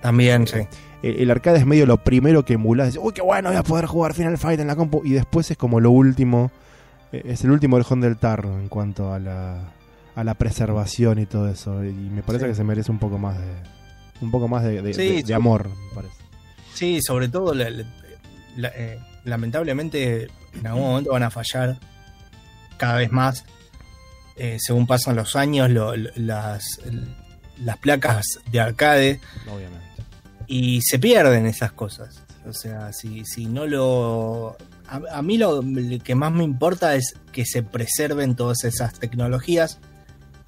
También, sí. el, el arcade es medio lo primero que emulás. Decís, Uy, qué bueno, voy a poder jugar Final Fight en la compu. Y después es como lo último eh, es el último orejón del tarro en cuanto a la, a la preservación y todo eso. Y me parece Sí. que se merece un poco más de, un poco más de, de- Sí, de- de sí. amor, me parece. Sí, sobre todo, la- la- la- eh, lamentablemente, en algún momento van a fallar cada vez más. Eh, según pasan los años, lo- lo- las, las placas de arcade Obviamente. y se pierden esas cosas. O sea, si, si no lo... A, a mí lo, lo que más me importa es que se preserven todas esas tecnologías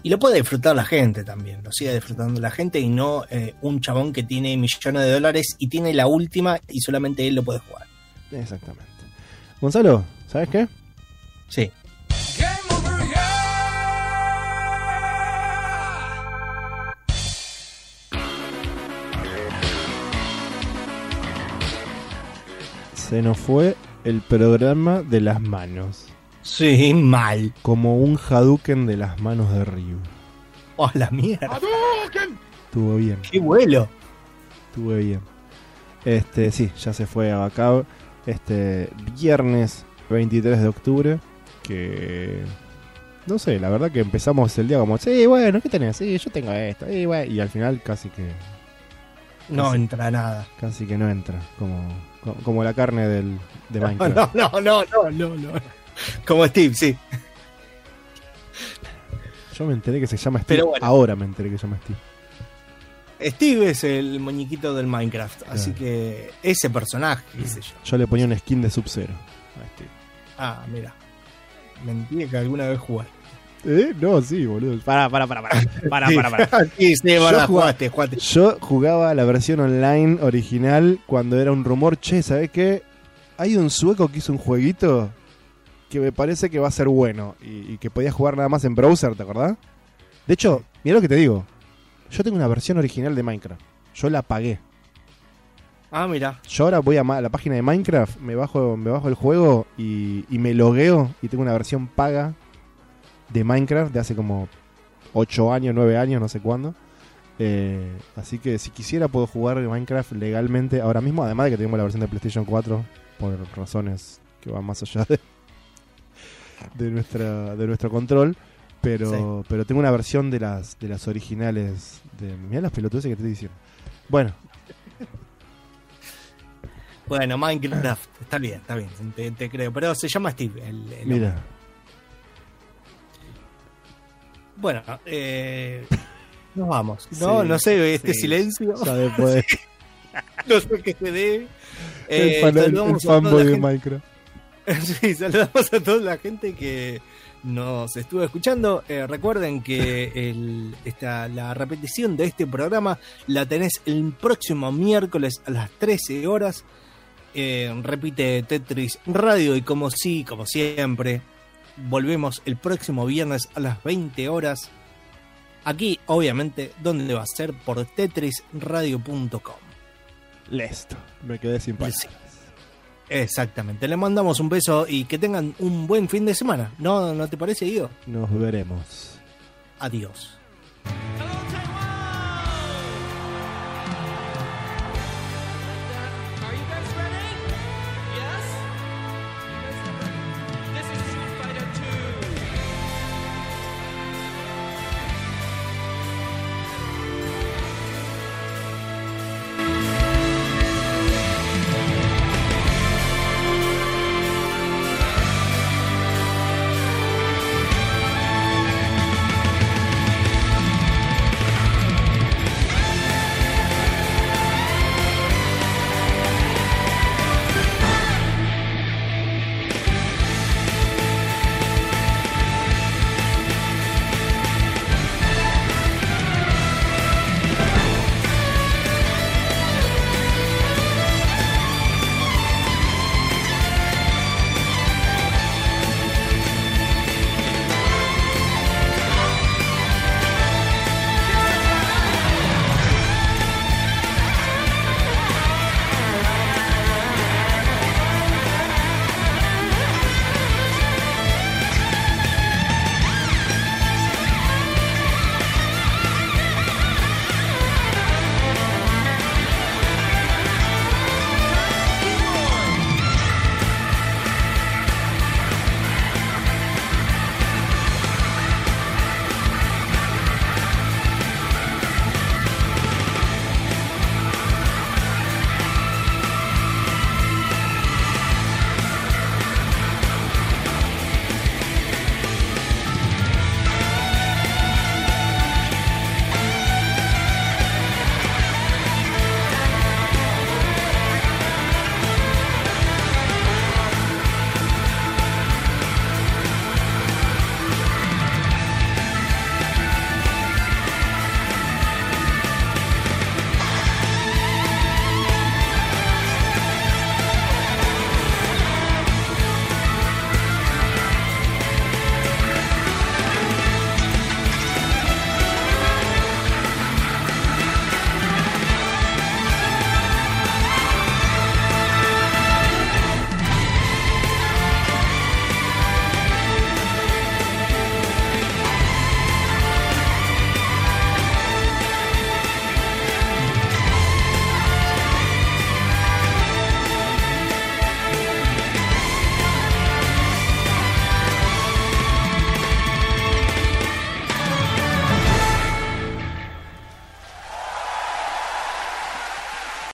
y lo puede disfrutar la gente también, lo siga disfrutando la gente y no eh, un chabón que tiene millones de dólares y tiene la última y solamente él lo puede jugar. Exactamente. Gonzalo, ¿sabes qué? Sí. Se nos fue el programa de las manos. Sí, mal. Como un Hadouken de las manos de Ryu. Oh, la mierda. Estuvo bien, Qué vuelo. estuvo bien. Este, sí, ya se fue a Bacab. Este viernes 23 de octubre. Que. No sé, la verdad que empezamos el día como, sí, bueno, ¿qué tenés? Sí, yo tengo esto. Y, bueno, y al final casi que No entra nada. casi que no entra. Como, co- como la carne del, de [LAUGHS] No, Minecraft. no, no, no, no, no, no. Como Steve, sí. Yo me enteré que se llama Steve. Pero bueno. Ahora me enteré que se llama Steve. Steve es el muñequito del Minecraft, así que ese personaje, qué sé yo. Yo le ponía un skin de Sub-Zero. a Steve. Ah, mira. Mentí que alguna vez jugaste. ¿Eh? No, sí, boludo. Para, para, para, para. [LAUGHS] Para, para, para. [LAUGHS] sí, sí, es verdad, Yo jugaba- jugaste, jugaste. Yo jugaba la versión online original cuando era un rumor, che, ¿sabés qué? Hay un sueco que hizo un jueguito que me parece que va a ser bueno y, y que podías jugar nada más en browser, ¿te acordás? De hecho, mira lo que te digo. Yo tengo una versión original de Minecraft. Yo la pagué. Ah, mira. Yo ahora voy a ma- la página de Minecraft, me bajo, me bajo el juego y, y me logueo y tengo una versión paga de Minecraft de hace como 8 años, 9 años, no sé cuándo. Eh, así que si quisiera puedo jugar Minecraft legalmente ahora mismo, además de que tenemos la versión de PlayStation 4 por razones que van más allá de, de nuestra de nuestro control. Pero, pero tengo una versión de las de las originales de mira las pelotudeces que te estoy diciendo. Bueno, Bueno, Minecraft, está bien, está bien, te, te creo. Pero se llama Steve. El, el mira, hombre. Bueno, eh, nos vamos. No, Sí, no sé, este sí. silencio. [LAUGHS] No sé qué se debe. el, Eh, fan- el- el fanboy de Minecraft. [LAUGHS] Sí, saludamos a toda la gente que nos estuvo escuchando. Eh, recuerden que el, esta, la repetición de este programa la tenés el próximo miércoles a las 13 horas. Eh, repite Tetris Radio y como sí, como siempre, volvemos el próximo viernes a las 20 horas. Aquí, obviamente, donde va a ser por tetrisradio.com. Listo, me quedé sin palabras. Sí. Exactamente. Le mandamos un beso y que tengan un buen fin de semana. ¿No, no te parece, Guido? Nos veremos. Adiós.